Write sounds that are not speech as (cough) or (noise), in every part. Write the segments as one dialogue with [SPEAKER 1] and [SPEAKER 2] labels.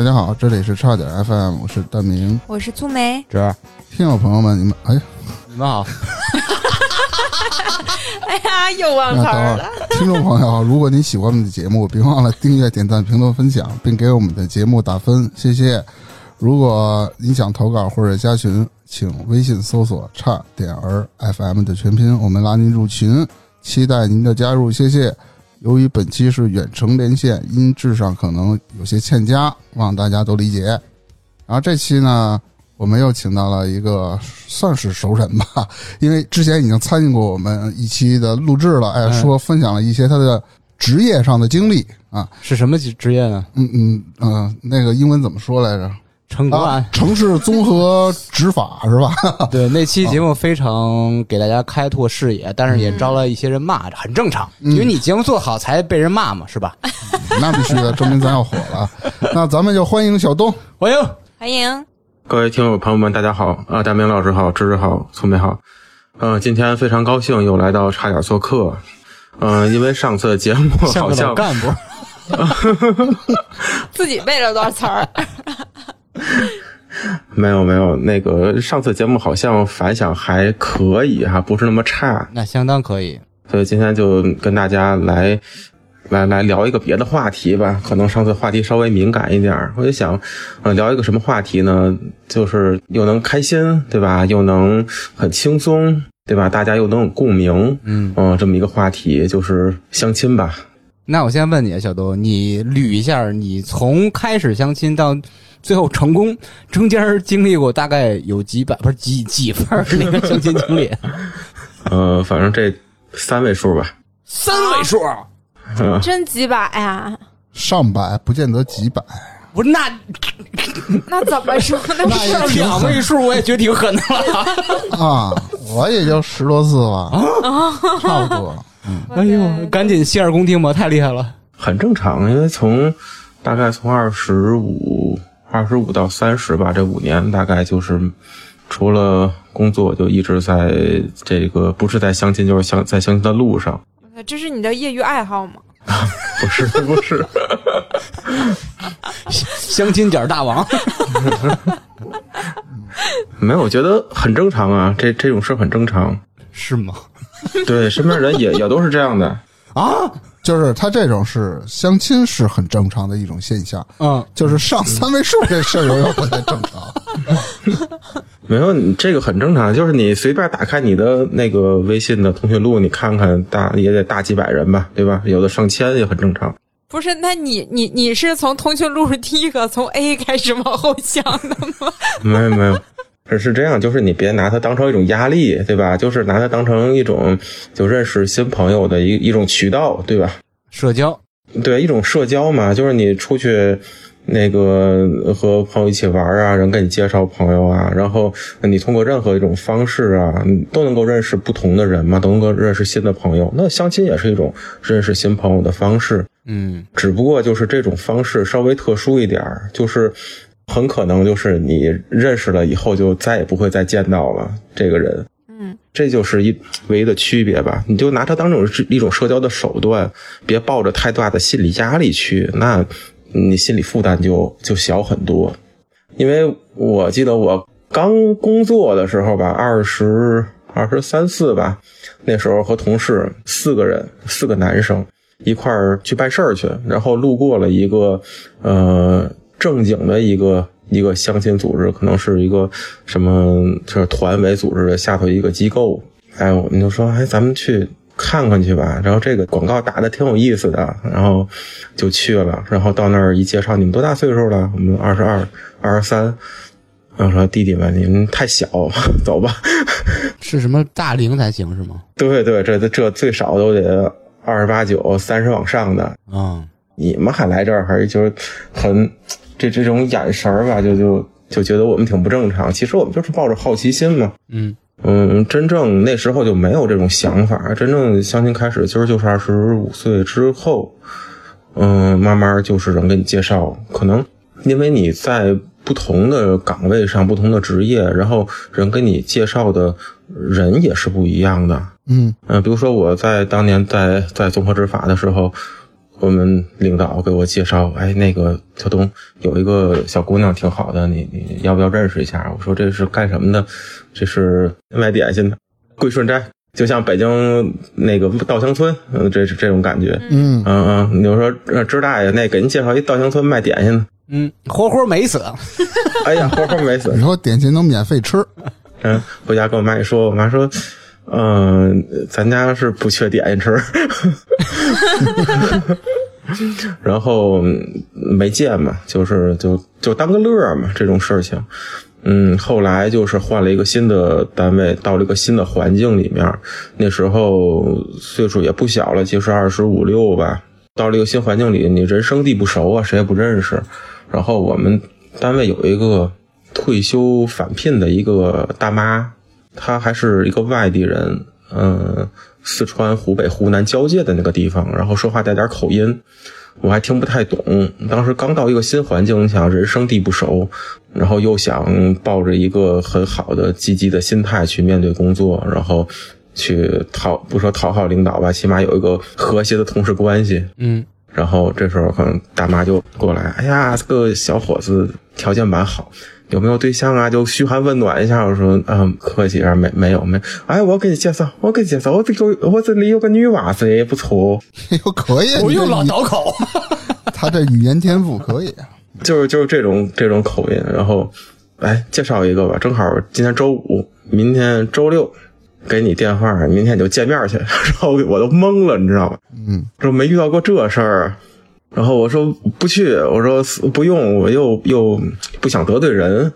[SPEAKER 1] 大家好，这里是差点 FM，我是大明。
[SPEAKER 2] 我是粗梅，
[SPEAKER 3] 这
[SPEAKER 1] 听友朋友们，你们哎呀，
[SPEAKER 3] 你们好，(laughs)
[SPEAKER 2] 哎呀，又忘词
[SPEAKER 1] 那等会儿
[SPEAKER 2] 儿了。，
[SPEAKER 1] 听众朋友，如果你喜欢我们的节目，别忘了订阅、点赞、评论、分享，并给我们的节目打分，谢谢。如果你想投稿或者加群，请微信搜索“差点儿 FM” 的全拼，我们拉您入群，期待您的加入，谢谢。由于本期是远程连线，音质上可能有些欠佳，望大家都理解。然后这期呢，我们又请到了一个算是熟人吧，(laughs) 因为之前已经参与过我们一期的录制了，哎，
[SPEAKER 3] 嗯
[SPEAKER 1] 说分享了一些他的职业上的经历啊，
[SPEAKER 3] 是什么职职业呢？
[SPEAKER 1] 嗯嗯嗯、呃那个英文怎么说来着？啊
[SPEAKER 3] 城公安。，
[SPEAKER 1] 城市综合执法是吧？(laughs)
[SPEAKER 3] 对，那期节目非常给大家开拓视野，但是也招了一些人骂，很正常，因为你节目做好才被人骂嘛，是吧？
[SPEAKER 1] 那必须的，(laughs) 证明咱要火了。那咱们就欢迎小东。
[SPEAKER 3] 欢迎，
[SPEAKER 2] 欢迎，
[SPEAKER 4] 各位听友朋友们，大家好啊！大明老师好，芝芝好，聪明好。嗯、今天非常高兴又来到差点做客。嗯、因为上次的节目好像
[SPEAKER 3] 干部。(laughs)
[SPEAKER 2] 自己背了多少词儿？(laughs)
[SPEAKER 4] 没有没有那个上次节目好像反响还可以哈、不是那么差，
[SPEAKER 3] 那相当可以。
[SPEAKER 4] 所以今天就跟大家来来来聊一个别的话题吧。可能上次话题稍微敏感一点儿，我就想，呃，聊一个什么话题呢？就是又能开心，对吧？又能很轻松，对吧？大家又能有共鸣，
[SPEAKER 3] 嗯，
[SPEAKER 4] 嗯、这么一个话题就是相亲吧。
[SPEAKER 3] 那我先问你，小东，你捋一下，你从开始相亲到最后成功，中间经历过大概有几百，不是几几份那个相亲经历？(laughs)
[SPEAKER 4] 呃，反正这三位数吧。
[SPEAKER 3] 三位数？(laughs)
[SPEAKER 2] 真几百呀？
[SPEAKER 1] 上百不见得几百，
[SPEAKER 3] 不是，那 (laughs)
[SPEAKER 2] 那怎么说？那是
[SPEAKER 3] 两位数我也觉得挺狠的了。
[SPEAKER 1] 啊，我也就十多次吧，啊差不多。
[SPEAKER 3] 哎呦，赶紧洗耳恭听吧，太厉害了。
[SPEAKER 4] 很正常，因为从大概从二十五、二十五到三十吧，这五年大概就是除了工作，就一直在这个不是在相亲，就是相在相亲的路上。
[SPEAKER 2] 这是你的业余爱好吗？
[SPEAKER 4] 不 (laughs) 是不是，(laughs)
[SPEAKER 3] 相亲点儿大王，(laughs)
[SPEAKER 4] 没有，我觉得很正常啊，这这种事很正常。
[SPEAKER 3] 是吗？(laughs)
[SPEAKER 4] 对，身边人也也都是这样的。(laughs)
[SPEAKER 3] 啊，
[SPEAKER 1] 就是他这种是相亲是很正常的一种现象，
[SPEAKER 3] 嗯，
[SPEAKER 1] 就是上三位数这事儿有点不太正常。(laughs)
[SPEAKER 4] 没有，你这个很正常，就是你随便打开你的那个微信的通讯录，你看看大也得大几百人吧，对吧？有的上千也很正常。
[SPEAKER 2] 不是，那你你你是从通讯录第一个从 A 开始往后想的吗？
[SPEAKER 4] 没有没有，是是这样，就是你别拿它当成一种压力，对吧？就是拿它当成一种就认识新朋友的一一种渠道，对吧？
[SPEAKER 3] 社交，
[SPEAKER 4] 对，一种社交嘛，就是你出去那个和朋友一起玩啊，人给你介绍朋友啊，然后你通过任何一种方式啊，都能够认识不同的人嘛，都能够认识新的朋友。那相亲也是一种认识新朋友的方式。
[SPEAKER 3] 嗯，
[SPEAKER 4] 只不过就是这种方式稍微特殊一点儿，就是很可能就是你认识了以后就再也不会再见到了这个人，
[SPEAKER 2] 嗯，
[SPEAKER 4] 这就是一唯一的区别吧。你就拿它当成是一种社交的手段，别抱着太大的心理压力去，那你心理负担就就小很多。因为我记得我刚工作的时候吧，二十二十三四吧，那时候和同事四个人，四个男生。一块儿去办事儿去，然后路过了一个呃正经的一个一个相亲组织，可能是一个什么就是团委组织的下头一个机构，哎，我们就说，哎，咱们去看看去吧。然后这个广告打的挺有意思的，然后就去了。然后到那儿一介绍，你们多大岁数了？我们二十二、二十三。然后说弟弟们，你们太小，(laughs) 走吧。
[SPEAKER 3] 是什么大龄才行是吗？
[SPEAKER 4] 对对，这这最少都得二十八九、三十往上的。
[SPEAKER 3] 嗯，
[SPEAKER 4] 你们还来这儿，还就是很这这种眼神儿吧，就就就觉得我们挺不正常。其实我们就是抱着好奇心嘛。
[SPEAKER 3] 嗯
[SPEAKER 4] 嗯，真正那时候就没有这种想法。真正相亲开始，其实就是二十五岁之后，嗯，慢慢就是人给你介绍，可能因为你在不同的岗位上、不同的职业，然后人给你介绍的人也是不一样的。
[SPEAKER 1] 嗯
[SPEAKER 4] 嗯，比如说我在当年在在综合执法的时候，我们领导给我介绍，哎，那个小东有一个小姑娘挺好的，你你要不要认识一下？我说这是干什么的？这是卖点心的，桂顺斋，就像北京那个稻香村，嗯，(laughs) 这是这种感觉。
[SPEAKER 1] 嗯，
[SPEAKER 4] 嗯嗯，你就说呃支大爷，那给您介绍一稻香村卖点心的。
[SPEAKER 3] 嗯，活活美死。
[SPEAKER 4] 哎呀，活活没死
[SPEAKER 1] 你说点心能免费吃。
[SPEAKER 4] 嗯，回家跟我妈一说，我妈说，嗯、咱家是不缺点心吃，(laughs) 然后嗯没见嘛，就是就就当个乐嘛，这种事情。嗯，后来就是换了一个新的单位，到了一个新的环境里面。那时候岁数也不小了，其实二十五六吧。到了一个新环境里，你人生地不熟啊，谁也不认识。然后我们单位有一个退休返聘的一个大妈，她还是一个外地人，嗯，四川、湖北、湖南交界的那个地方，然后说话带点口音，我还听不太懂。当时刚到一个新环境，你想人生地不熟，然后又想抱着一个很好的积极的心态去面对工作，然后去讨不说讨好领导吧，起码有一个和谐的同事关系。
[SPEAKER 3] 嗯，
[SPEAKER 4] 然后这时候可能大妈就过来，哎呀，这个小伙子条件蛮好，有没有对象啊？就嘘寒问暖一下。我说，嗯，客气啊，没没有没。哎，我给你介绍，我给你介绍，我这个我这里有个女娃子也不错，
[SPEAKER 1] 哎呦，可以，
[SPEAKER 3] 不用老倒口。(laughs)
[SPEAKER 1] 他这语言天赋可以。啊
[SPEAKER 4] 就是就是这种这种口音。然后，哎，介绍一个吧，正好今天周五，明天周六。给你电话，明天就见面去。(laughs) 然后我都懵了，你知道吧？
[SPEAKER 1] 嗯，
[SPEAKER 4] 说没遇到过这事儿，然后我说不去，我说不用，我又又不想得罪人，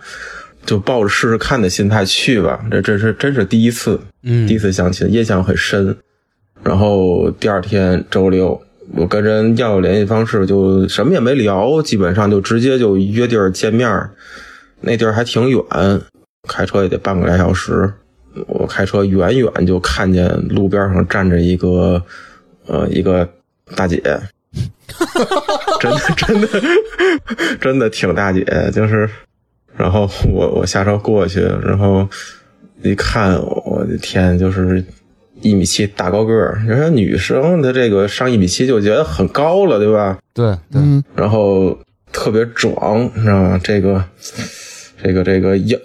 [SPEAKER 4] 就抱着试试看的心态去吧。这这是真是第一次，
[SPEAKER 3] 嗯
[SPEAKER 4] 第一次相亲，印象很深。然后第二天周六，我跟人要联系方式，就什么也没聊，基本上就直接就约地儿见面儿。那地儿还挺远，开车也得半个来小时。我开车远远就看见路边上站着一个，呃，一个大姐，(laughs) 真的真的真的挺大姐，就是，然后我我下车过去，然后一看，我的天，就是一米七大高个儿，你说女生她这个上一米七就觉得很高了，对吧？
[SPEAKER 3] 对对，
[SPEAKER 1] 嗯，
[SPEAKER 4] 然后特别壮，你知道吗？这个这个这个腰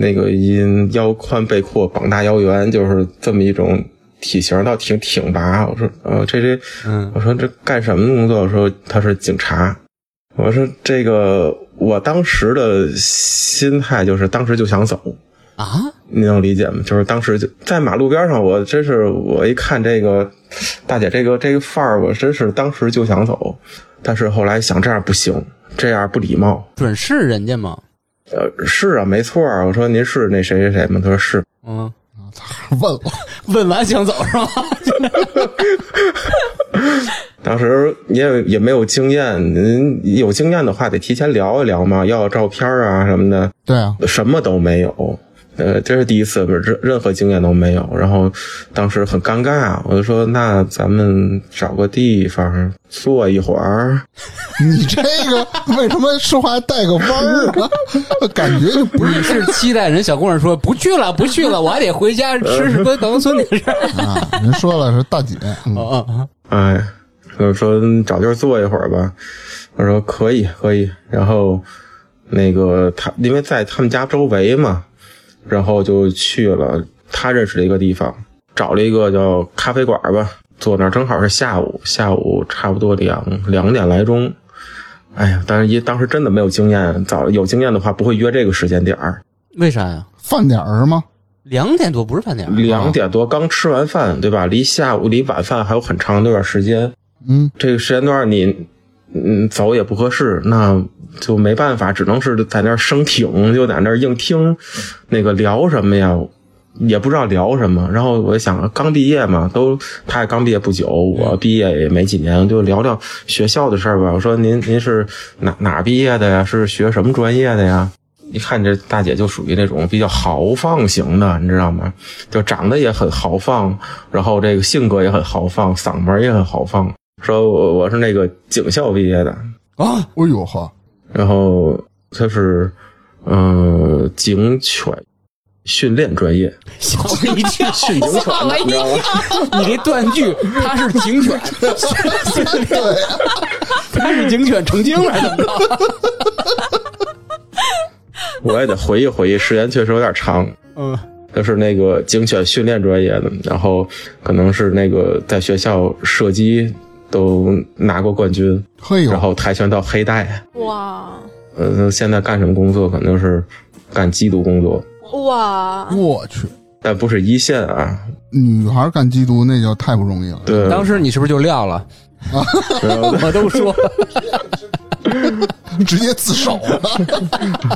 [SPEAKER 4] 那个因腰宽背阔，膀大腰圆，就是这么一种体型，倒挺挺拔。我说，呃，这这，
[SPEAKER 3] 嗯
[SPEAKER 4] 我说这干什么工作？我说他是警察。我说这个，我当时的心态就是当时就想走。
[SPEAKER 3] 啊，
[SPEAKER 4] 你能理解吗？就是当时就在马路边上，我真是我一看这个大姐这个这个范儿，我真是当时就想走，但是后来想这样不行，这样不礼貌。
[SPEAKER 3] 准是人家吗？
[SPEAKER 4] 呃，是啊，没错啊。我说您是那谁谁谁吗？他说是。
[SPEAKER 3] 嗯，(laughs)
[SPEAKER 1] 问我，
[SPEAKER 3] 问完想走是吧？(laughs)
[SPEAKER 4] 当时也也没有经验，您有经验的话得提前聊一聊嘛，要要照片啊什么的，
[SPEAKER 1] 对啊，
[SPEAKER 4] 什么都没有。呃，这是第一次，不是任任何经验都没有。然后当时很尴尬，我就说那咱们找个地方坐一会儿。(laughs)
[SPEAKER 1] 你这个为什么说话带个弯儿啊？感觉就不是
[SPEAKER 3] 你是期待人小姑娘说不去了，不去了，我还得回家 (laughs) 吃什么等孙子的事儿。
[SPEAKER 1] 啊。人说了是大姐，(laughs)
[SPEAKER 3] 啊！
[SPEAKER 4] 哎，我说找地儿坐一会儿吧。我说可以可以。然后那个他因为在他们家周围嘛，然后就去了他认识的一个地方，找了一个叫咖啡馆吧，坐那儿正好是下午，下午差不多两两点来钟。哎呀，但是一当时真的没有经验，早有经验的话不会约这个时间点儿。
[SPEAKER 3] 为啥呀？
[SPEAKER 1] 饭点儿吗？
[SPEAKER 3] 两点多不是饭点儿
[SPEAKER 4] 两点多刚吃完饭，对吧？离下午离晚饭还有很长的一段时间。
[SPEAKER 1] 嗯，
[SPEAKER 4] 这个时间段你嗯走也不合适，那就没办法，只能是在那儿生挺，就在那儿硬听，那个聊什么呀？也不知道聊什么。然后我想，刚毕业嘛，都他也刚毕业不久，我毕业也没几年，就聊聊学校的事儿吧。我说您您是哪哪毕业的呀？是学什么专业的呀？一看这大姐就属于那种比较豪放型的，你知道吗？就长得也很豪放，然后这个性格也很豪放，嗓门也很豪放。说我我是那个警校毕业的，
[SPEAKER 3] 啊！
[SPEAKER 1] 哎呦呵，
[SPEAKER 4] 然后他是嗯、呃警犬训练专业，
[SPEAKER 3] 吓我一跳！(laughs)
[SPEAKER 4] 训警犬的，你知道吗？(laughs)
[SPEAKER 3] 你这断句，他是警犬，(laughs) 他是警犬成精了，怎么着？
[SPEAKER 4] 我也得回忆回忆，时间确实有点长。
[SPEAKER 3] 嗯，
[SPEAKER 4] 他是那个警犬训练专业的，然后可能是那个在学校射击都拿过冠军，
[SPEAKER 1] 嘿呦，
[SPEAKER 4] 然后跆拳道黑带。
[SPEAKER 2] 哇
[SPEAKER 4] 呃，现在干什么工作？可能是干缉毒工作，
[SPEAKER 2] 哇，
[SPEAKER 1] 我去，
[SPEAKER 4] 但不是一线啊。
[SPEAKER 1] 女孩干缉毒那就太不容易了。
[SPEAKER 4] 对，
[SPEAKER 3] 当时你是不是就撂了？
[SPEAKER 4] 然后
[SPEAKER 3] 我都说，(laughs)
[SPEAKER 1] 直接自首了。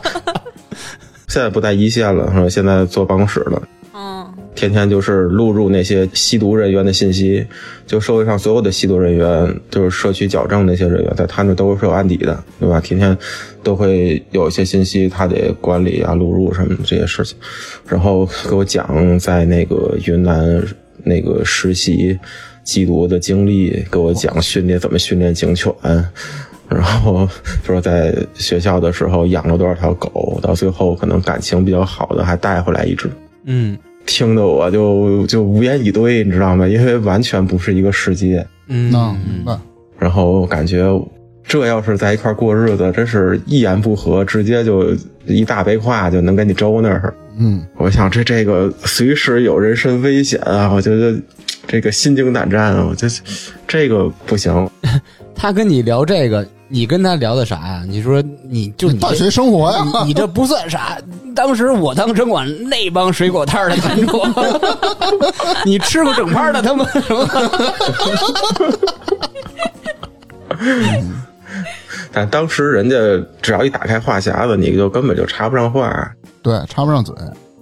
[SPEAKER 1] (laughs)
[SPEAKER 4] 现在不在一线了，是吧？现在坐办公室了。
[SPEAKER 2] 嗯，
[SPEAKER 4] 天天就是录入那些吸毒人员的信息，就社会上所有的吸毒人员，就是社区矫正那些人员，在他那都是有案底的，对吧？天天都会有一些信息，他得管理啊、录入什么这些事情，然后给我讲在那个云南那个实习缉毒的经历，给我讲训练怎么训练警犬。然后说在学校的时候养了多少条狗，到最后可能感情比较好的还带回来一只，
[SPEAKER 3] 嗯
[SPEAKER 4] 听得我就就无言以对，你知道吗？因为完全不是一个世界。
[SPEAKER 3] 嗯
[SPEAKER 1] 那明白。
[SPEAKER 4] 然后感觉这要是在一块过日子，真是一言不合直接就一大背胯就能给你周那儿。
[SPEAKER 1] 嗯，
[SPEAKER 4] 我想这这个随时有人身危险啊，我觉得这个心惊胆战啊，我这这个不行。(laughs)
[SPEAKER 3] 他跟你聊这个，你跟他聊的啥呀？你说你就你
[SPEAKER 1] 大学生活呀，
[SPEAKER 3] 你你这不算啥。当时我当城管，那帮水果摊的摊主，(laughs) 你吃过整盘的他们什么？(laughs)
[SPEAKER 4] 但当时人家只要一打开话匣子，你就根本就插不上话。
[SPEAKER 1] 对，插不上嘴。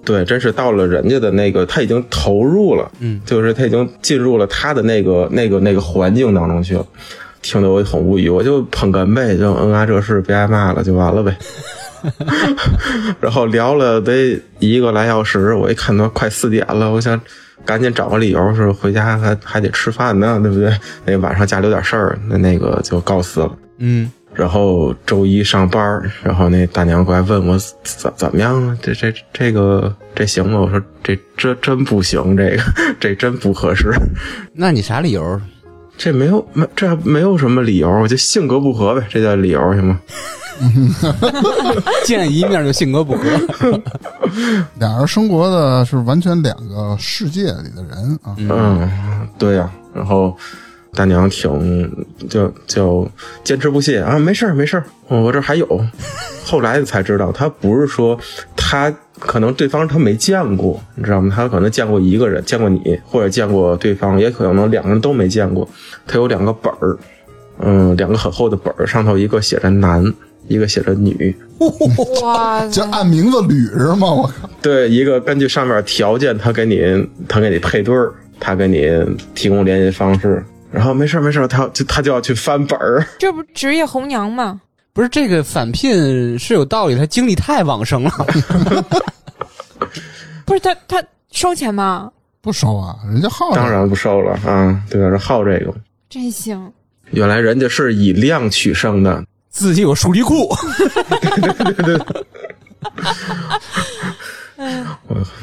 [SPEAKER 4] 对，真是到了人家的那个，他已经投入了，
[SPEAKER 3] 嗯，
[SPEAKER 4] 就是他已经进入了他的那个、那个、那个环境当中去了，听得我很无语，我就捧哏呗，就嗯啊这事别挨骂了，就完了呗。(laughs) 然后聊了得一个来小时，我一看都快四点了，我想赶紧找个理由，是回家还还得吃饭呢，对不对？那晚上家里有点事儿，那那个就告辞了。
[SPEAKER 3] 嗯，
[SPEAKER 4] 然后周一上班儿，然后那大娘过来问我怎怎么样啊？这这这个这行吗？我说这这真不行，这个这真不合适，
[SPEAKER 3] 那你啥理由？
[SPEAKER 4] 这没有没这没有什么理由，我就性格不合呗，这叫理由行吗？(laughs)
[SPEAKER 3] 见一面就性格不合。(laughs)
[SPEAKER 1] 俩人生活的是完全两个世界里的人啊。
[SPEAKER 4] 嗯，对呀、然后大娘挺就就坚持不懈啊，没事儿没事儿，我这还有。后来才知道，他不是说他可能对方他没见过，你知道吗？他可能见过一个人，见过你，或者见过对方，也可能两个人都没见过。他有两个本儿，嗯，两个很厚的本儿，上头一个写着男，一个写着女。
[SPEAKER 2] 哇
[SPEAKER 1] 就按名字捋是吗？我靠，
[SPEAKER 4] 对，一个根据上面条件，他给你他给你配对儿，他给你提供联系方式，然后没事儿没事儿，他就他就要去翻本儿。
[SPEAKER 2] 这不职业红娘吗？
[SPEAKER 3] 不是这个返聘是有道理，他精力太旺盛了。(laughs)
[SPEAKER 2] 不是他他收钱吗？
[SPEAKER 1] 不收啊，人家好着
[SPEAKER 4] 当然不收了啊，对吧？是好这个，
[SPEAKER 2] 真行，
[SPEAKER 4] 原来人家是以量取胜的。
[SPEAKER 3] 自己有数据库，(laughs)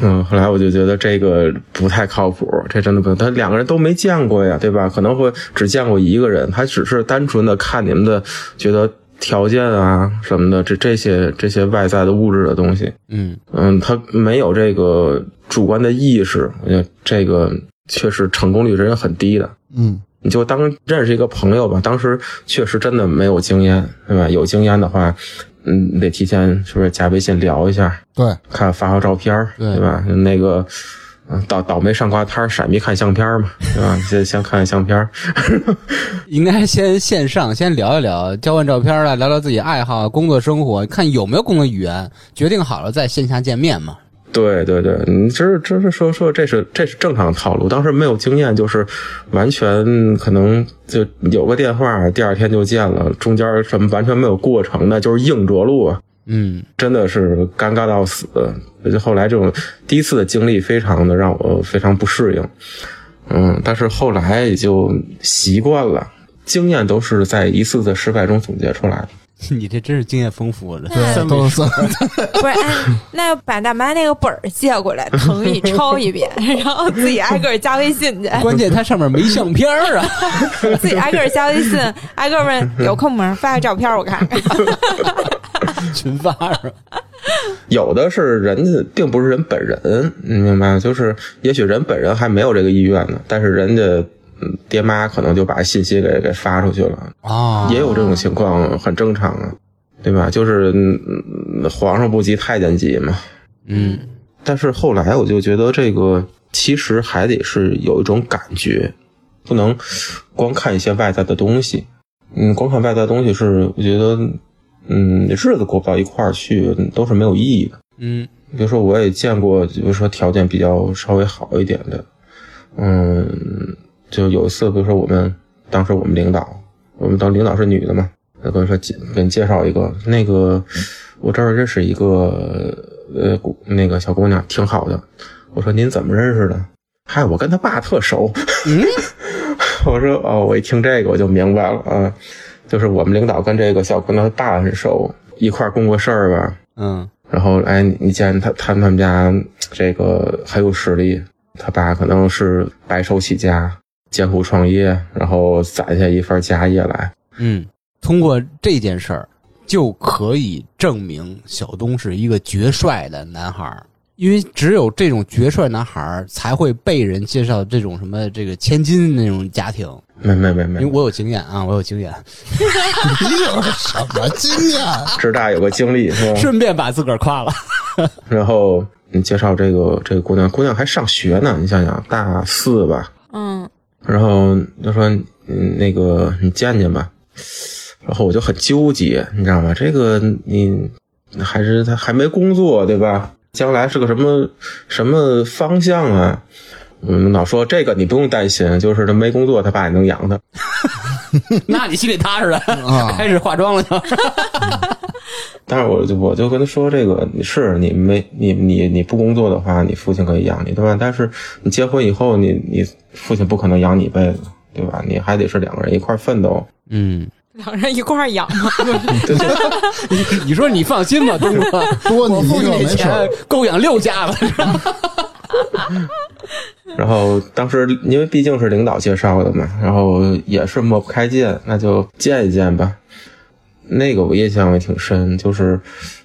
[SPEAKER 4] 嗯，后来我就觉得这个不太靠谱，这真的不，他两个人都没见过呀，对吧？可能会只见过一个人，他只是单纯的看你们的，觉得条件啊什么的，这这些这些外在的物质的东西，
[SPEAKER 3] 嗯，
[SPEAKER 4] 嗯，他没有这个主观的意识，我觉得这个确实成功率真是很低的。
[SPEAKER 1] 嗯，
[SPEAKER 4] 你就当认识一个朋友吧，当时确实真的没有经验，对吧？有经验的话，嗯，你得提前是不是加微信聊一下，
[SPEAKER 1] 对，
[SPEAKER 4] 看发发照片儿，
[SPEAKER 3] 对
[SPEAKER 4] 对吧？那个。嗯，倒倒霉上瓜摊儿，闪避看相片儿嘛，(laughs) 对吧？先先看看相片儿，(laughs)
[SPEAKER 3] 应该先线上先聊一聊，交换照片啊，聊聊自己爱好、工作生活，看有没有共同语言，决定好了再线下见面嘛。
[SPEAKER 4] 对对对，你这是这是说说这是这是正常套路。当时没有经验，就是完全可能就有个电话，第二天就见了，中间什么完全没有过程的，就是硬着陆啊，
[SPEAKER 3] 嗯，
[SPEAKER 4] 真的是尴尬到死。就后来这种第一次的经历，非常的让我非常不适应。嗯，但是后来也就习惯了，经验都是在一次次失败中总结出来的。(laughs)
[SPEAKER 3] 你这真是经验丰富的，
[SPEAKER 2] 对
[SPEAKER 3] 三位
[SPEAKER 1] 都是，(laughs)
[SPEAKER 2] 不是，哎，那把大妈那个本儿借过来，腾一抄一遍，然后自己挨个儿加微信去，(laughs)
[SPEAKER 3] 关键它上面没相片儿啊。
[SPEAKER 2] 自己挨个儿加微信，挨个儿问有空吗？发个照片我看看。
[SPEAKER 3] 群发是吧？(laughs)
[SPEAKER 4] 有的是人家并不是人本人，你明白吗？就是也许人本人还没有这个意愿呢，但是人家嗯爹妈可能就把信息给给发出去了，
[SPEAKER 3] 啊
[SPEAKER 4] 也有这种情况，很正常啊，对吧？就是皇上不急太监急嘛。
[SPEAKER 3] 嗯
[SPEAKER 4] 但是后来我就觉得这个其实还得是有一种感觉，不能光看一些外在的东西。嗯，光看外在的东西是我觉得，嗯，日子过不到一块儿去都是没有意义的。
[SPEAKER 3] 嗯
[SPEAKER 4] 比如说，我也见过，比如说条件比较稍微好一点的，嗯，就有一次，比如说我们当时我们领导，我们当领导是女的嘛，他跟我说介给你介绍一个，那个我这儿认识一个呃姑那个小姑娘，挺好的。我说您怎么认识的？嗨，我跟他爸特熟。
[SPEAKER 3] 嗯，(laughs)
[SPEAKER 4] 我说哦，我一听这个我就明白了啊，就是我们领导跟这个小姑娘她爸很熟，一块儿共过事儿吧。
[SPEAKER 3] 嗯
[SPEAKER 4] 然后哎，你你见他他们家这个很有实力，他爸可能是白手起家，艰苦创业，然后攒下一份家业来。
[SPEAKER 3] 嗯，通过这件事儿就可以证明小东是一个绝帅的男孩儿，因为只有这种绝帅男孩儿才会被人介绍这种什么这个千金那种家庭。
[SPEAKER 4] 没没没没，
[SPEAKER 3] 因为我有经验啊，我有经验，
[SPEAKER 1] 你有什么经验？(laughs)
[SPEAKER 4] 知大有个经历是吧？
[SPEAKER 3] 顺便把自个儿夸了。(laughs)
[SPEAKER 4] 然后你介绍这个这个姑娘，姑娘还上学呢，你想想大四吧，
[SPEAKER 2] 嗯，
[SPEAKER 4] 然后就说嗯那个你见见吧，然后我就很纠结，你知道吗？这个你还是他还没工作对吧？将来是个什么什么方向啊？嗯，老说这个你不用担心，就是他没工作，他爸也能养他。(laughs)
[SPEAKER 3] 那你心里踏实了，
[SPEAKER 1] 啊
[SPEAKER 3] 开始化妆了就。(laughs)
[SPEAKER 4] 但是我就我就跟他说，这个你是你没你你你不工作的话，你父亲可以养你，对吧？但是你结婚以后，你你父亲不可能养你一辈子，对吧？你还得是两个人一块奋斗。
[SPEAKER 3] 嗯，
[SPEAKER 2] 两人一块儿养嘛。(laughs)
[SPEAKER 3] 你你说你放心吧，东哥，
[SPEAKER 1] 多你一个
[SPEAKER 3] 钱够养六家子。(laughs)
[SPEAKER 4] 然后当时因为毕竟是领导介绍的嘛，然后也是抹不开见，那就见一见吧。那个我印象也挺深，就是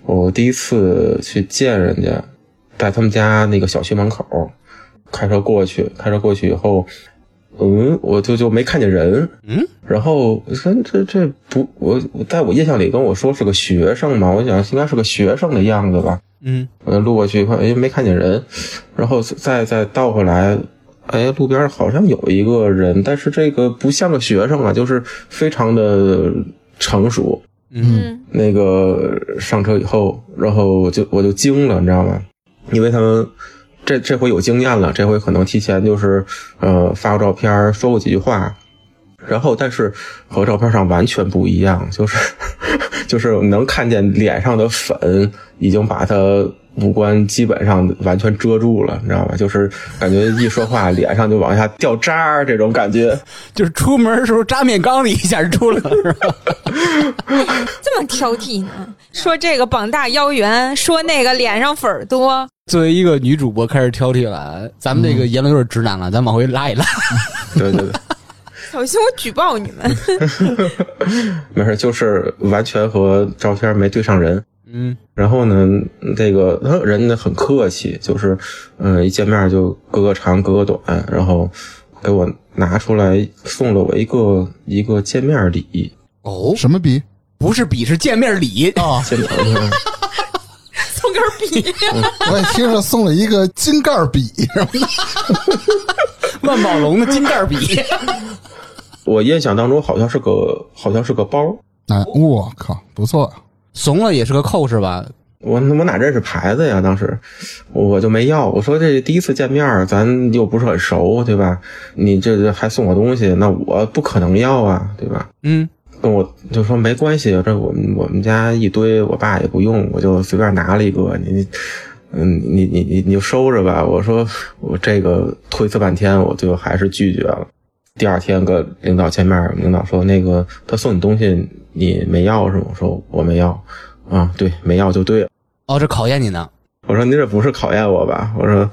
[SPEAKER 4] 我第一次去见人家，在他们家那个小区门口，开车过去，开车过去以后，嗯，我就就没看见人，
[SPEAKER 3] 嗯，
[SPEAKER 4] 然后我说这这不，我我在我印象里跟我说是个学生嘛，我想应该是个学生的样子吧，
[SPEAKER 3] 嗯。
[SPEAKER 4] 我就路过去一看，哎，没看见人，然后再再倒回来，哎，路边好像有一个人，但是这个不像个学生啊，就是非常的成熟。
[SPEAKER 3] 嗯。
[SPEAKER 2] 嗯
[SPEAKER 4] 那个上车以后，然后我就我就惊了，你知道吗？因为他们这这回有经验了，这回可能提前就是呃发过照片，说过几句话，然后但是和照片上完全不一样，就是 (laughs) 就是能看见脸上的粉已经把它五官基本上完全遮住了，你知道吧？就是感觉一说话脸上就往下掉渣儿这种感觉。(laughs)
[SPEAKER 3] 就是出门的时候扎面缸里一下就出来了，是吧？
[SPEAKER 2] 这么挑剔呢？说这个膀大腰圆，说那个脸上粉儿多。
[SPEAKER 3] 作为一个女主播开始挑剔了，咱们这个言论有点直男了，咱往回拉一拉。(laughs)
[SPEAKER 4] 对对对。
[SPEAKER 2] 小心我举报你们！(laughs)
[SPEAKER 4] 没事，就是完全和照片没对上人。
[SPEAKER 3] 嗯
[SPEAKER 4] 然后呢，这个他人呢很客气，就是，呃，一见面就隔个长隔个短，然后给我拿出来送了我一个一个见面礼，
[SPEAKER 3] 哦，
[SPEAKER 1] 什么笔
[SPEAKER 3] 不是笔，是见面礼。
[SPEAKER 1] 啊？(laughs)
[SPEAKER 4] 见面
[SPEAKER 2] 送根笔，(laughs)
[SPEAKER 1] 我也听着送了一个金盖笔什么的。(laughs)
[SPEAKER 3] 万宝龙的金盖笔。
[SPEAKER 4] 我印象当中好像是个好像是个包，
[SPEAKER 1] 哎，我靠，不错，
[SPEAKER 3] 怂了也是个扣是吧？
[SPEAKER 4] 我我哪认识牌子呀？当时我就没要，我说这第一次见面，咱又不是很熟，对吧？你这还送我东西，那我不可能要啊，对吧？
[SPEAKER 3] 嗯
[SPEAKER 4] 跟我就说没关系，这我们我们家一堆，我爸也不用，我就随便拿了一个，你，嗯，你你你你就收着吧。我说我这个推辞半天，我最后还是拒绝了。第二天跟领导见面，领导说那个他送你东西你没要是吗？我说我没要啊，对，没要就对了。
[SPEAKER 3] 哦，这考验你呢。
[SPEAKER 4] 我说您这不是考验我吧？我说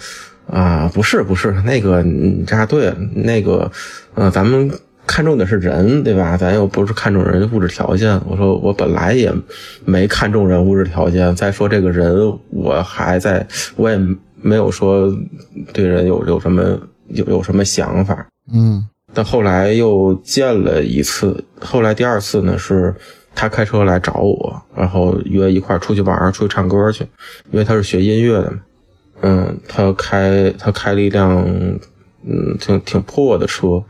[SPEAKER 4] 啊，不是不是，那个你这样对了，那个呃，咱们看重的是人，对吧？咱又不是看重人物质条件。我说我本来也没看重人物质条件，再说这个人我还在，我也没有说对人有有什么有有什么想法。
[SPEAKER 1] 嗯
[SPEAKER 4] 但后来又见了一次，后来第二次呢是他开车来找我，然后约一块儿出去玩儿，出去唱歌去，因为他是学音乐的嘛。嗯，他开他开了一辆嗯挺挺破的车，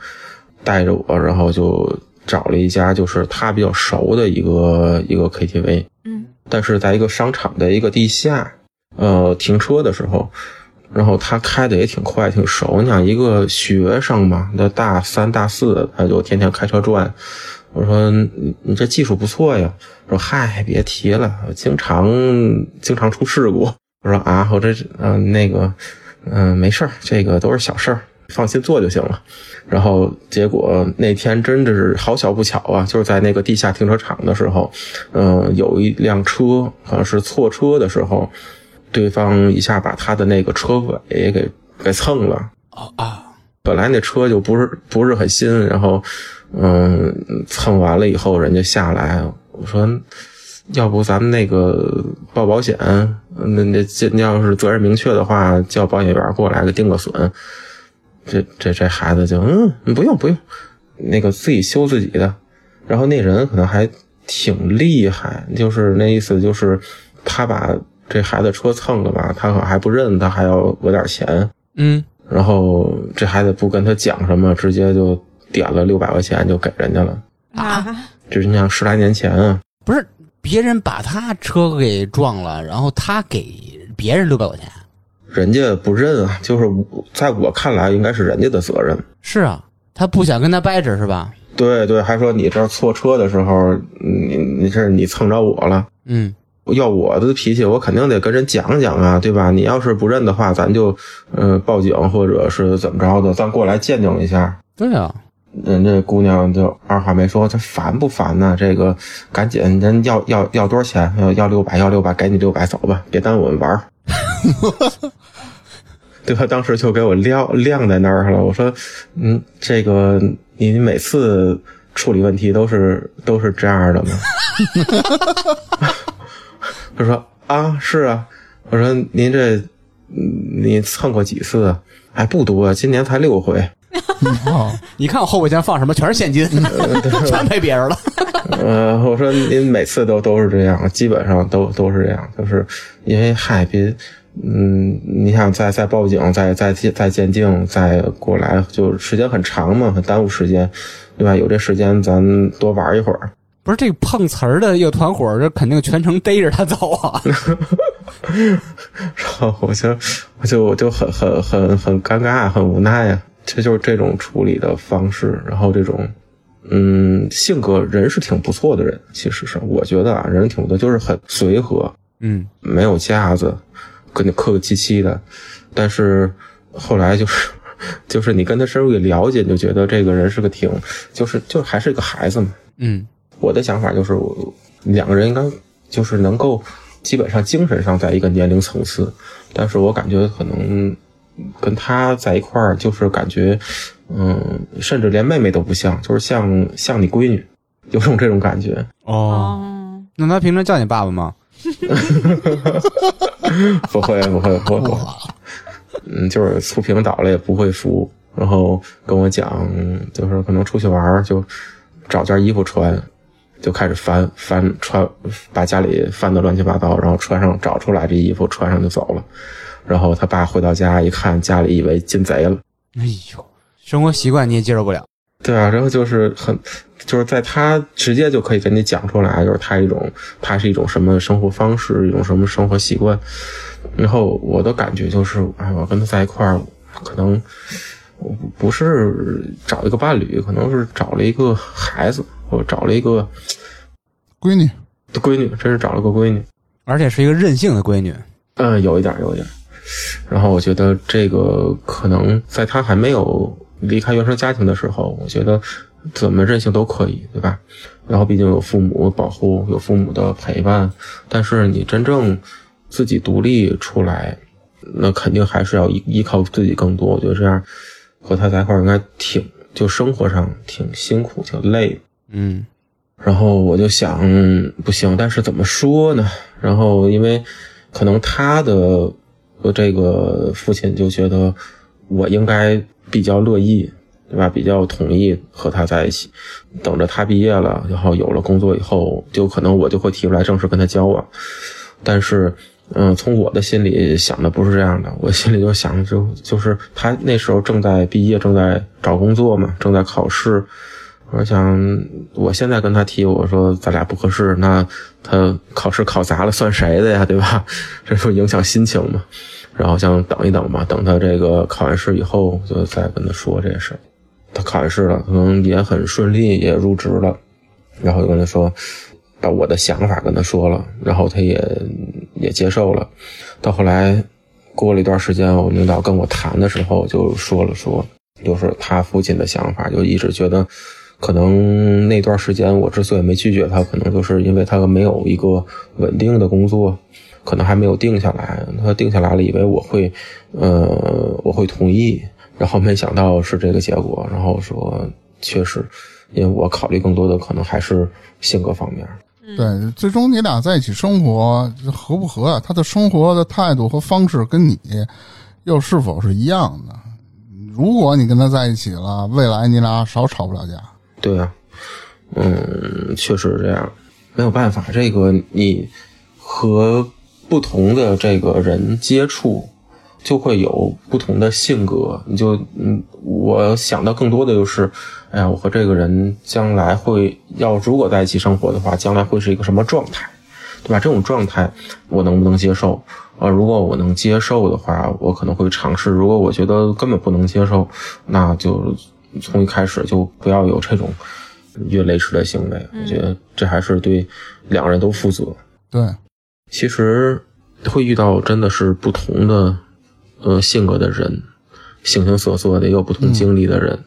[SPEAKER 4] 带着我，然后就找了一家就是他比较熟的一个一个 KTV，
[SPEAKER 2] 嗯
[SPEAKER 4] 但是在一个商场的一个地下，呃，停车的时候，然后他开的也挺快，挺熟。你想一个学生嘛，那大三大四，他就天天开车转。我说你你这技术不错呀。说嗨，别提了，经常经常出事故。(laughs) 我说啊，我这嗯、那个嗯、没事儿，这个都是小事儿，放心做就行了。然后结果那天真的是好巧不巧啊，就是在那个地下停车场的时候，嗯、有一辆车好像是错车的时候，对方一下把他的那个车尾给给蹭了。
[SPEAKER 3] 啊啊，
[SPEAKER 4] 本来那车就不是不是很新，然后嗯蹭完了以后，人家下来，我说要不咱们那个报保险，那那这要是责任明确的话，叫保险员过来给定个损。这这这孩子就嗯不用不用，那个自己修自己的。然后那人可能还挺厉害，就是那意思就是他把这孩子车蹭了吧，他可还不认，他还要讹点钱。
[SPEAKER 3] 嗯，
[SPEAKER 4] 然后这孩子不跟他讲什么，直接就点了六百块钱就给人家了。
[SPEAKER 2] 啊，
[SPEAKER 4] 就是你想十来年前啊，
[SPEAKER 3] 不是别人把他车给撞了，然后他给别人六百块钱。
[SPEAKER 4] 人家不认啊，就是在我看来应该是人家的责任。
[SPEAKER 3] 是啊，他不想跟他掰扯是吧？
[SPEAKER 4] 对对，还说你这儿错车的时候，你你这你蹭着我了。
[SPEAKER 3] 嗯，
[SPEAKER 4] 要我的脾气，我肯定得跟人讲讲啊，对吧？你要是不认的话，咱就呃报警或者是怎么着的，咱过来鉴定一下。
[SPEAKER 3] 对啊，
[SPEAKER 4] 人这姑娘就二话没说，她烦不烦呢？这个赶紧，人要要要多少钱？要要六百，要六百，给你六百，走吧，别耽误我们玩儿。(laughs) 对吧？当时就给我晾晾在那儿了。我说，嗯，这个你每次处理问题都是都是这样的吗？(laughs) 他说啊，是啊。我说您这嗯你蹭过几次？哎不多，今年才六回。(laughs)
[SPEAKER 1] 哦，
[SPEAKER 3] 你看我后备箱放什么，全是现金，(laughs) 全赔别人了。
[SPEAKER 4] 呃，我说您每次都都是这样，基本上都都是这样，就是因为嗨别，嗯，你想再再报警，再再再鉴定，再过来，就时间很长嘛，很耽误时间，对吧？有这时间咱多玩一会儿。
[SPEAKER 3] 不是这个碰瓷儿的一个团伙，这肯定全程逮着他走啊。
[SPEAKER 4] 然后我就我就我就很很很很尴尬，很无奈呀、这就是这种处理的方式，然后这种。嗯，性格人是挺不错的人，其实是我觉得啊，人挺不错，就是很随和，
[SPEAKER 3] 嗯，
[SPEAKER 4] 没有架子，跟你客客气气的。但是后来就是，(laughs) 就是你跟他深入一了解，你就觉得这个人是个挺，就是就还是个孩子嘛。
[SPEAKER 3] 嗯，
[SPEAKER 4] 我的想法就是我，两个人应该就是能够基本上精神上在一个年龄层次，但是我感觉可能跟他在一块儿，就是感觉，嗯，甚至连妹妹都不像，就是像像你闺女，有种这种感觉。
[SPEAKER 3] 哦，
[SPEAKER 2] 哦，
[SPEAKER 3] 那他平常叫你爸爸吗？(laughs)
[SPEAKER 4] 不会不会不会不会，嗯，就是醋瓶倒了也不会扶，然后跟我讲，就是可能出去玩儿就找件衣服穿，就开始翻翻穿，把家里翻得乱七八糟，然后穿上找出来这衣服穿上就走了，然后他爸回到家一看，家里以为进贼了。
[SPEAKER 3] 哎呦，生活习惯你也接受不了。
[SPEAKER 4] 对啊，然后就是很，就是在他直接就可以跟你讲出来，就是他一种，他是一种什么生活方式，一种什么生活习惯。然后我的感觉就是，哎，我跟他在一块儿，可能我不是找一个伴侣，可能是找了一个孩子，或者找了一个
[SPEAKER 1] 闺女，
[SPEAKER 4] 闺女，真是找了个闺女。
[SPEAKER 3] 而且是一个任性的闺女。
[SPEAKER 4] 嗯，有一点，有一点。然后我觉得这个可能在他还没有离开原生家庭的时候，我觉得怎么任性都可以，对吧？然后毕竟有父母保护，有父母的陪伴，但是你真正自己独立出来，那肯定还是要依依靠自己更多。我觉得这样和他在一块儿应该挺，就生活上挺辛苦，挺累。
[SPEAKER 3] 嗯
[SPEAKER 4] 然后我就想，嗯不行，但是怎么说呢？然后因为可能他的呃这个父亲就觉得我应该比较乐意，对吧？比较同意和他在一起，等着他毕业了，然后有了工作以后，就可能我就会提出来正式跟他交往。但是，嗯，从我的心里想的不是这样的，我心里就想就就是他那时候正在毕业，正在找工作嘛，正在考试。我想，我现在跟他提，我说咱俩不合适，那他考试考砸了算谁的呀，对吧？这不影响心情嘛。然后想等一等吧，等他这个考完试以后，就再跟他说这事儿。他考完试了，可能也很顺利，也入职了。然后就跟他说，把我的想法跟他说了，然后他也也接受了。到后来过了一段时间，我领导跟我谈的时候就说了说，就是他父亲的想法，就一直觉得。可能那段时间我之所以没拒绝他，可能就是因为他没有一个稳定的工作，可能还没有定下来。他定下来了，以为我会，呃，我会同意，然后没想到是这个结果。然后说，确实，因为我考虑更多的可能还是性格方面。
[SPEAKER 1] 对，最终你俩在一起生活合不合，他的生活的态度和方式跟你又是否是一样的？如果你跟他在一起了，未来你俩少吵不了架。
[SPEAKER 4] 对啊，嗯，确实是这样，没有办法，这个你和不同的这个人接触，就会有不同的性格。你就嗯，我想到更多的就是，哎呀，我和这个人将来会要如果在一起生活的话，将来会是一个什么状态，对吧？这种状态我能不能接受？啊，如果我能接受的话，我可能会尝试；如果我觉得根本不能接受，那就从一开始就不要有这种越雷池的行为。我觉得这还是对两个人都负责。
[SPEAKER 1] 对，
[SPEAKER 4] 其实会遇到真的是不同的呃性格的人，形形色色的，也有不同经历的人。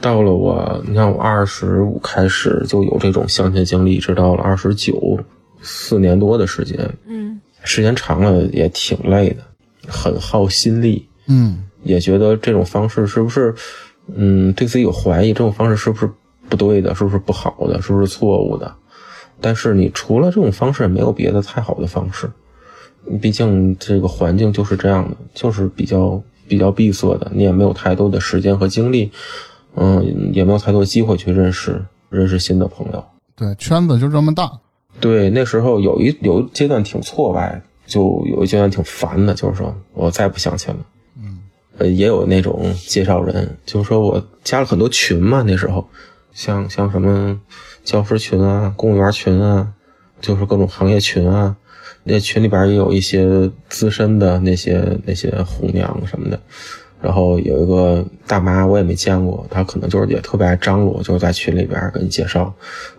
[SPEAKER 4] 到了我，你看我二十五开始就有这种相亲经历，一直到了二十九，四年多的时间。
[SPEAKER 2] 嗯
[SPEAKER 4] 时间长了也挺累的，很耗心力，
[SPEAKER 1] 嗯
[SPEAKER 4] 也觉得这种方式是不是，嗯，对自己有怀疑，这种方式是不是不对的，是不是不好的，是不是错误的？但是你除了这种方式，也没有别的太好的方式。毕竟这个环境就是这样的，就是比较比较闭塞的，你也没有太多的时间和精力，嗯，也没有太多机会去认识认识新的朋友。
[SPEAKER 1] 对，圈子就这么大。
[SPEAKER 4] 对，那时候有一有一阶段挺挫败，就有一阶段挺烦的，就是说我再不相亲了。呃，也有那种介绍人，就是说我加了很多群嘛，那时候像像什么教师群啊、公务员群啊，就是各种行业群啊，那群里边也有一些资深的那些那些红娘什么的。然后有一个大妈，我也没见过，她可能就是也特别爱张罗，就是在群里边给你介绍，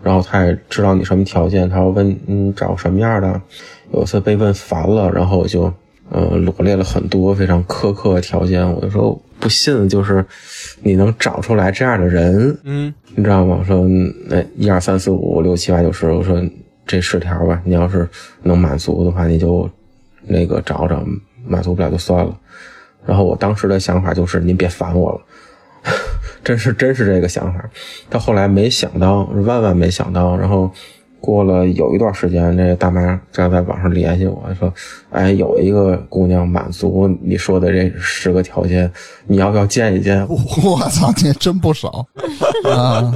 [SPEAKER 4] 然后她也知道你什么条件，她要问你找什么样的。有一次被问烦了，然后我就呃罗列了很多非常苛刻的条件，我就说不信，就是你能找出来这样的人，
[SPEAKER 3] 嗯
[SPEAKER 4] 你知道吗？我说那一二三四五六七八九十，我说这十条吧，你要是能满足的话，你就那个找找，满足不了就算了。然后我当时的想法就是，您别烦我了，(laughs) 真是真是这个想法。到后来没想到，万万没想到，然后过了有一段时间，这大妈这样在网上联系我说，哎，有一个姑娘满足你说的这十个条件，你要不要见一见？(laughs)
[SPEAKER 1] 我操，你也真不少啊！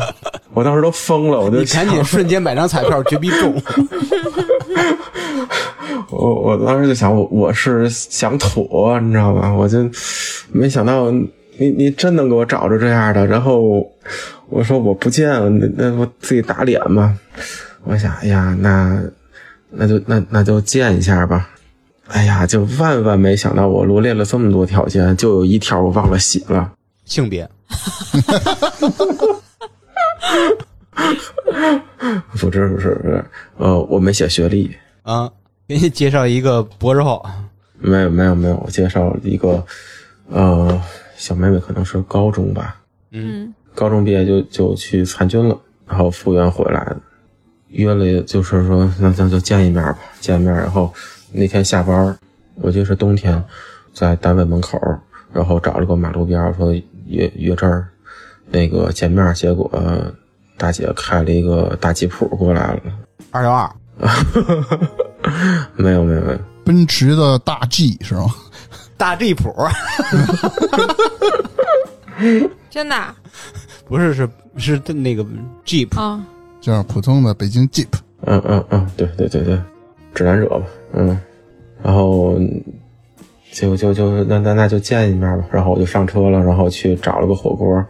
[SPEAKER 4] 我当时都疯了，我就
[SPEAKER 3] 你赶紧 (laughs) 瞬间买张彩票，绝逼中。(laughs)
[SPEAKER 4] 我我当时就想，我我是想妥，你知道吗？我就没想到你你真能给我找着这样的。然后我说我不见了，那那我自己打脸嘛。我想，哎呀，那那就那那就见一下吧。哎呀，就万万没想到，我罗列了这么多条件，就有一条我忘了写了。
[SPEAKER 3] 性别，(laughs)
[SPEAKER 4] 不是不是不是，呃，我没写学历，
[SPEAKER 3] 啊，给你介绍一个博士后，
[SPEAKER 4] 没有没有没有，我介绍了一个呃小妹妹，可能是高中吧，
[SPEAKER 2] 嗯。
[SPEAKER 4] 高中毕业就就去参军了，然后复员回来。的，约了就是说那咱就见一面吧，见面。然后那天下班，我记得是冬天，在单位门口，然后找了个马路边儿说约约这儿那个见面，结果、大姐开了一个大吉普过来了，
[SPEAKER 3] 二幺二，(laughs)
[SPEAKER 4] 没有没有没有，
[SPEAKER 1] 奔驰的大 G 是吗？
[SPEAKER 3] 大 G 普，(laughs)
[SPEAKER 2] 真的啊？
[SPEAKER 3] 不是是是那个 Jeep，
[SPEAKER 2] 啊
[SPEAKER 1] 就是普通的北京 Jeep。
[SPEAKER 4] 嗯嗯嗯，对对对对，指南者吧，嗯，然后就就就那那那就见一面吧，然后我就上车了，然后去找了个火锅，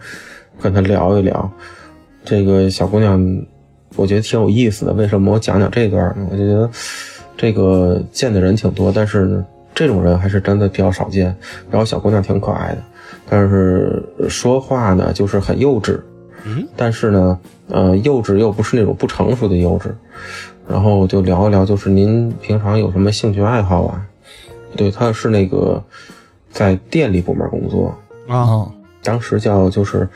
[SPEAKER 4] 跟她聊一聊。这个小姑娘，我觉得挺有意思的。为什么我讲讲这段呢？我就觉得这个见的人挺多，但是，这种人还是真的比较少见。然后小姑娘挺可爱的，但是说话呢就是很幼稚，
[SPEAKER 3] 嗯，
[SPEAKER 4] 但是呢，呃，幼稚又不是那种不成熟的幼稚。然后就聊一聊，就是您平常有什么兴趣爱好啊？对，他是那个在电力部门工作，
[SPEAKER 3] 啊，
[SPEAKER 1] 哦，
[SPEAKER 4] 当时叫就是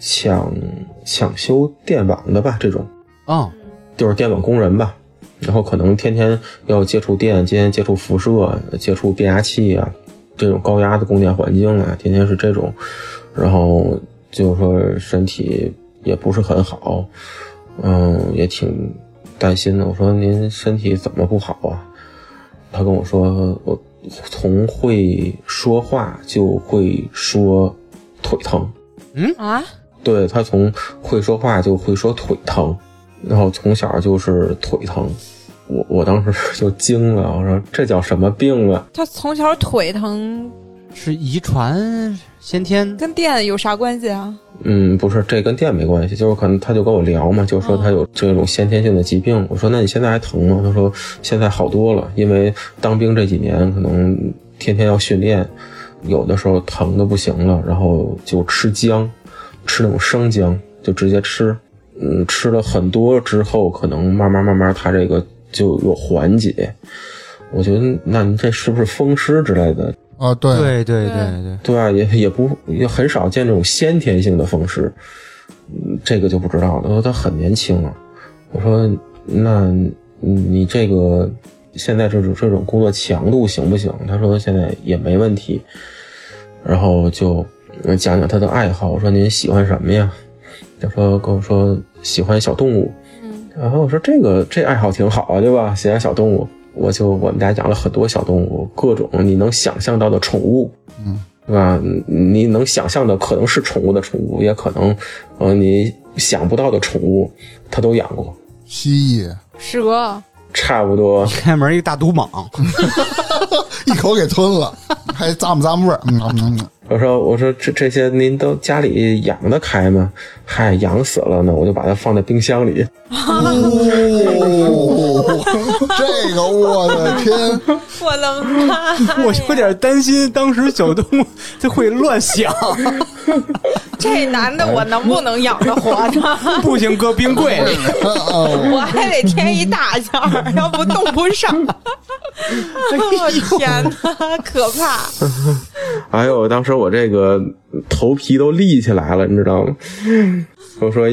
[SPEAKER 4] 抢抢修电网的吧，这种
[SPEAKER 3] 啊，
[SPEAKER 4] 就是电网工人吧。然后可能天天要接触电，今天接触辐射，接触变压器啊，这种高压的供电环境啊，天天是这种。然后就是说身体也不是很好，嗯，也挺担心的。我说您身体怎么不好啊？他跟我说，我从会说话就会说腿疼。
[SPEAKER 2] 嗯啊，
[SPEAKER 4] 对他从会说话就会说腿疼，然后从小就是腿疼。我我当时就惊了，我说这叫什么病啊？
[SPEAKER 2] 他从小腿疼
[SPEAKER 3] 是遗传先天，
[SPEAKER 2] 跟电有啥关系啊？
[SPEAKER 4] 嗯，不是，这跟电没关系，就是可能他就跟我聊嘛，就说他有这种先天性的疾病。我说那你现在还疼吗？他说现在好多了，因为当兵这几年可能天天要训练，有的时候疼的不行了，然后就吃姜，吃那种生姜，就直接吃。嗯，吃了很多之后，可能慢慢慢慢他这个就有缓解。我觉得那你这是不是风湿之类的？
[SPEAKER 1] 啊，对，
[SPEAKER 3] 对对对对，
[SPEAKER 4] 对啊，也也不也很少见这种先天性的风湿，嗯这个就不知道了。他说他很年轻啊，我说那你这个现在这种这种工作强度行不行？他说现在也没问题，然后就呃讲讲他的爱好。我说您喜欢什么呀？他说跟我说喜欢小动物，
[SPEAKER 2] 嗯，
[SPEAKER 4] 然后我说这个这爱好挺好啊，对吧？喜欢小动物，我就我们家养了很多小动物，各种你能想象到的宠物，
[SPEAKER 1] 嗯，
[SPEAKER 4] 对吧？嗯你能想象的可能是宠物的宠物，也可能，呃，你想不到的宠物，他都养过，
[SPEAKER 1] 蜥蜴
[SPEAKER 2] 蛇
[SPEAKER 4] 差不多。
[SPEAKER 3] 开门一个大毒蟒，(laughs)
[SPEAKER 1] 一口给吞了，还咂摸咂摸味儿。嗯嗯嗯，
[SPEAKER 4] 我说我说这这些您都家里养得开吗？嗨，养死了呢，我就把它放在冰箱里。
[SPEAKER 1] 哦，这个我的天，
[SPEAKER 2] 我的妈！
[SPEAKER 3] 我有点担心，当时小动物它会乱想，(laughs)
[SPEAKER 2] 这男的我能不能养着活着？(laughs)
[SPEAKER 3] 不行，搁冰柜里。
[SPEAKER 1] 哦，
[SPEAKER 2] 我还得添一大件儿，要不冻不上。(laughs) 我天哪，可怕！
[SPEAKER 4] 哎呦，当时我这个头皮都立起来了，你知道吗？我说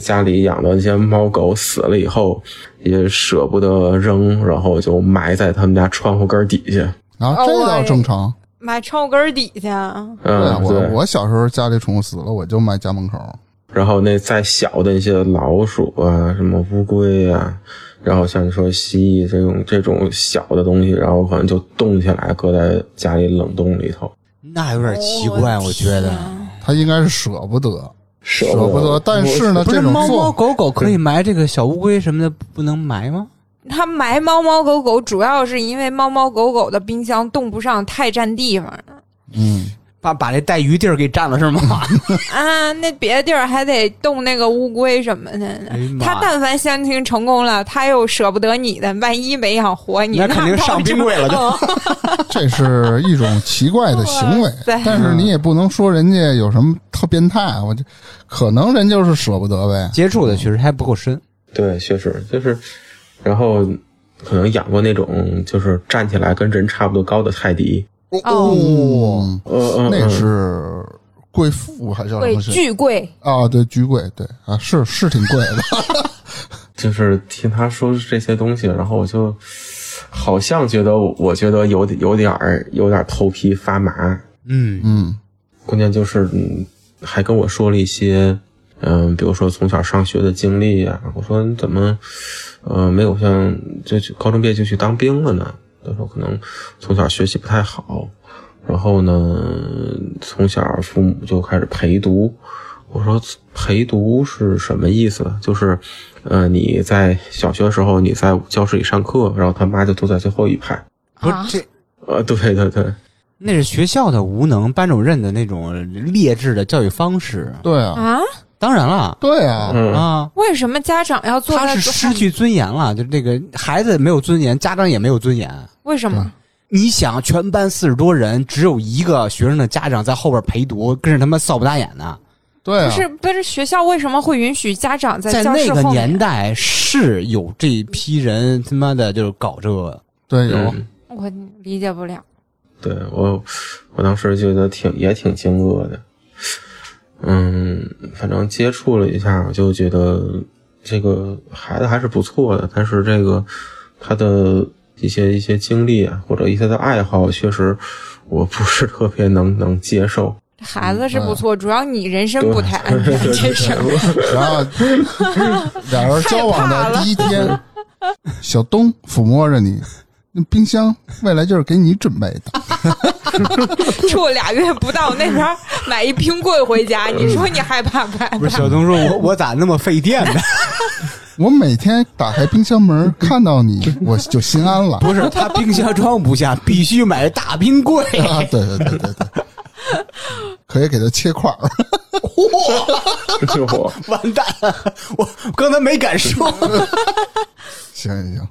[SPEAKER 4] 家里养的那些猫狗死了以后，也舍不得扔，然后就埋在他们家窗户根儿底下。
[SPEAKER 1] 啊，这倒正常。
[SPEAKER 2] 埋窗户根儿底下，
[SPEAKER 4] 嗯，
[SPEAKER 1] 我。我小时候家里宠物死了，我就埋家门口。
[SPEAKER 4] 然后那再小的一些老鼠啊，什么乌龟啊，然后像你说蜥蜴这种这种小的东西，然后可能就冻起来，搁在家里冷冻里头，
[SPEAKER 3] 那有点奇怪，我觉得。
[SPEAKER 1] 他应该是舍不得，
[SPEAKER 4] 舍
[SPEAKER 1] 舍不得。但是呢，
[SPEAKER 3] 不是
[SPEAKER 1] 这种
[SPEAKER 3] 猫猫狗狗可以埋这个小乌龟什么的，不能埋吗？
[SPEAKER 2] 他埋猫猫狗狗主要是因为猫猫狗狗的冰箱冻不上，太占地方了
[SPEAKER 1] 嗯，
[SPEAKER 3] 把把这带鱼地儿给占了是吗？(laughs) (laughs)
[SPEAKER 2] 啊。那别的地儿还得动那个乌龟什么的他但凡相亲成功了，他又舍不得你的，万一没养活你，
[SPEAKER 3] 那肯定上冰柜了。(laughs)
[SPEAKER 1] 这是一种奇怪的行为但是你也不能说人家有什么特变态，我就可能人就是舍不得呗。
[SPEAKER 3] 接触的确实还不够深。
[SPEAKER 4] 对，确实就是，然后可能养过那种就是站起来跟人差不多高的泰迪，
[SPEAKER 2] 哦
[SPEAKER 1] 嗯，
[SPEAKER 4] 呃呃，
[SPEAKER 1] 那
[SPEAKER 4] 嗯
[SPEAKER 1] 是贵妇还叫什
[SPEAKER 2] 贵
[SPEAKER 1] 么？
[SPEAKER 2] 巨贵，
[SPEAKER 1] 啊，对，巨贵，对啊，是是挺贵的。(laughs)
[SPEAKER 4] 就是听他说这些东西，然后我就好像觉得，我觉得有点有点儿有点儿头皮发麻。
[SPEAKER 3] 嗯
[SPEAKER 1] 嗯
[SPEAKER 4] 关键就是，嗯，还跟我说了一些，嗯、比如说从小上学的经历啊。我说你怎么，呃，没有像就就高中毕业就去当兵了呢？他说可能从小学习不太好，然后呢，从小父母就开始陪读。我说陪读是什么意思？就是，呃，你在小学的时候你在教室里上课，然后他妈就坐在最后一排。
[SPEAKER 2] 啊
[SPEAKER 3] 不是这
[SPEAKER 4] 呃，对对对，
[SPEAKER 3] 那是学校的无能，班主任的那种劣质的教育方式。
[SPEAKER 1] 对啊，
[SPEAKER 2] 啊？
[SPEAKER 3] 当然了
[SPEAKER 1] 对啊，
[SPEAKER 4] 嗯
[SPEAKER 3] 啊，
[SPEAKER 2] 为什么家长要做
[SPEAKER 3] 他是失去尊严了，就这个孩子没有尊严，家长也没有尊严。
[SPEAKER 2] 为什么？
[SPEAKER 3] 你想，全班四十多人，只有一个学生的家长在后边陪读，跟着他妈扫不打眼呢。
[SPEAKER 1] 对啊，
[SPEAKER 2] 不是不是，学校为什么会允许家长
[SPEAKER 3] 在
[SPEAKER 2] 教
[SPEAKER 3] 那个年代，是有这批人他妈的，就是搞这个。
[SPEAKER 1] 对有，
[SPEAKER 4] 嗯
[SPEAKER 2] 我理解不了。
[SPEAKER 4] 对我，我当时觉得挺也挺惊愕的，嗯，反正接触了一下，我就觉得这个孩子还是不错的，但是这个他的一些一些经历啊，或者一些的爱好，确实我不是特别能能接受。
[SPEAKER 2] 孩子是
[SPEAKER 3] 嗯
[SPEAKER 2] 不错，主要你人生不太安全，这 (laughs) 是。
[SPEAKER 1] 然后俩人交往的第一天，小东抚摸着你，那冰箱未来就是给你准备的。(laughs)
[SPEAKER 2] 处俩月不到，那边儿买一冰柜回家，你说你害怕不害怕
[SPEAKER 3] 不是？小东说，我我咋那么费电呢？(laughs)
[SPEAKER 1] 我每天打开冰箱门看到你，我就心安了。
[SPEAKER 3] 不是，他冰箱装不下，必须买大冰柜。
[SPEAKER 1] 啊，对对对对对，可以给他切块儿。(laughs)
[SPEAKER 4] 我
[SPEAKER 3] 完蛋了，我刚才没敢说。
[SPEAKER 1] 行行行，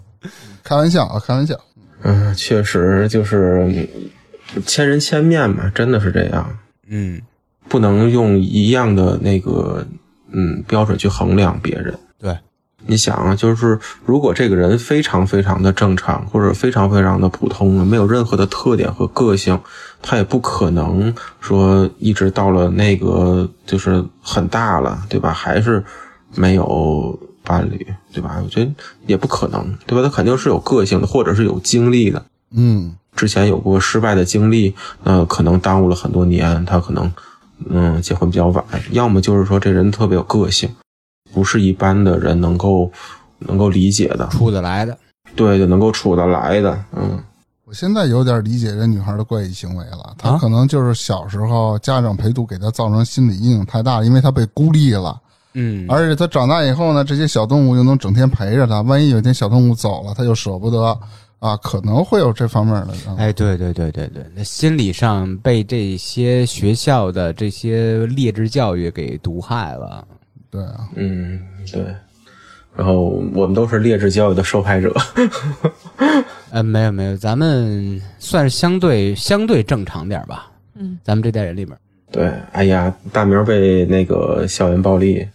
[SPEAKER 1] 开玩笑啊，开玩笑。
[SPEAKER 4] 嗯，确实就是嗯千人千面嘛，真的是这样，
[SPEAKER 3] 嗯，
[SPEAKER 4] 不能用一样的那个嗯标准去衡量别人。
[SPEAKER 3] 对，
[SPEAKER 4] 你想啊，就是如果这个人非常非常的正常，或者非常非常的普通，没有任何的特点和个性，他也不可能说一直到了那个就是很大了，对吧？还是没有伴侣，对吧？我觉得也不可能，对吧？他肯定是有个性的，或者是有经历的。
[SPEAKER 1] 嗯，
[SPEAKER 4] 之前有过失败的经历，呃，可能耽误了很多年，他可能嗯结婚比较晚，要么就是说这人特别有个性，不是一般的人能够能够理解的，
[SPEAKER 3] 处得来的。
[SPEAKER 4] 对，就能够处得来的，嗯
[SPEAKER 1] 我现在有点理解这女孩的怪异行为了。她
[SPEAKER 3] 啊
[SPEAKER 1] 可能就是小时候家长陪读给她造成心理阴影太大了，因为她被孤立了。
[SPEAKER 3] 嗯，
[SPEAKER 1] 而且她长大以后呢，这些小动物又能整天陪着她，万一有一天小动物走了，她又舍不得啊，可能会有这方面的。啊、
[SPEAKER 3] 哎，对对对对对，那心理上被这些学校的这些劣质教育给毒害了。
[SPEAKER 1] 对啊，
[SPEAKER 4] 嗯，对。然后我们都是劣质教育的受害者，
[SPEAKER 3] 呃，没有没有，咱们算是相对相对正常点吧。
[SPEAKER 2] 嗯，
[SPEAKER 3] 咱们这代人里面，
[SPEAKER 4] 对，哎呀，大明被那个校园暴力，
[SPEAKER 1] 你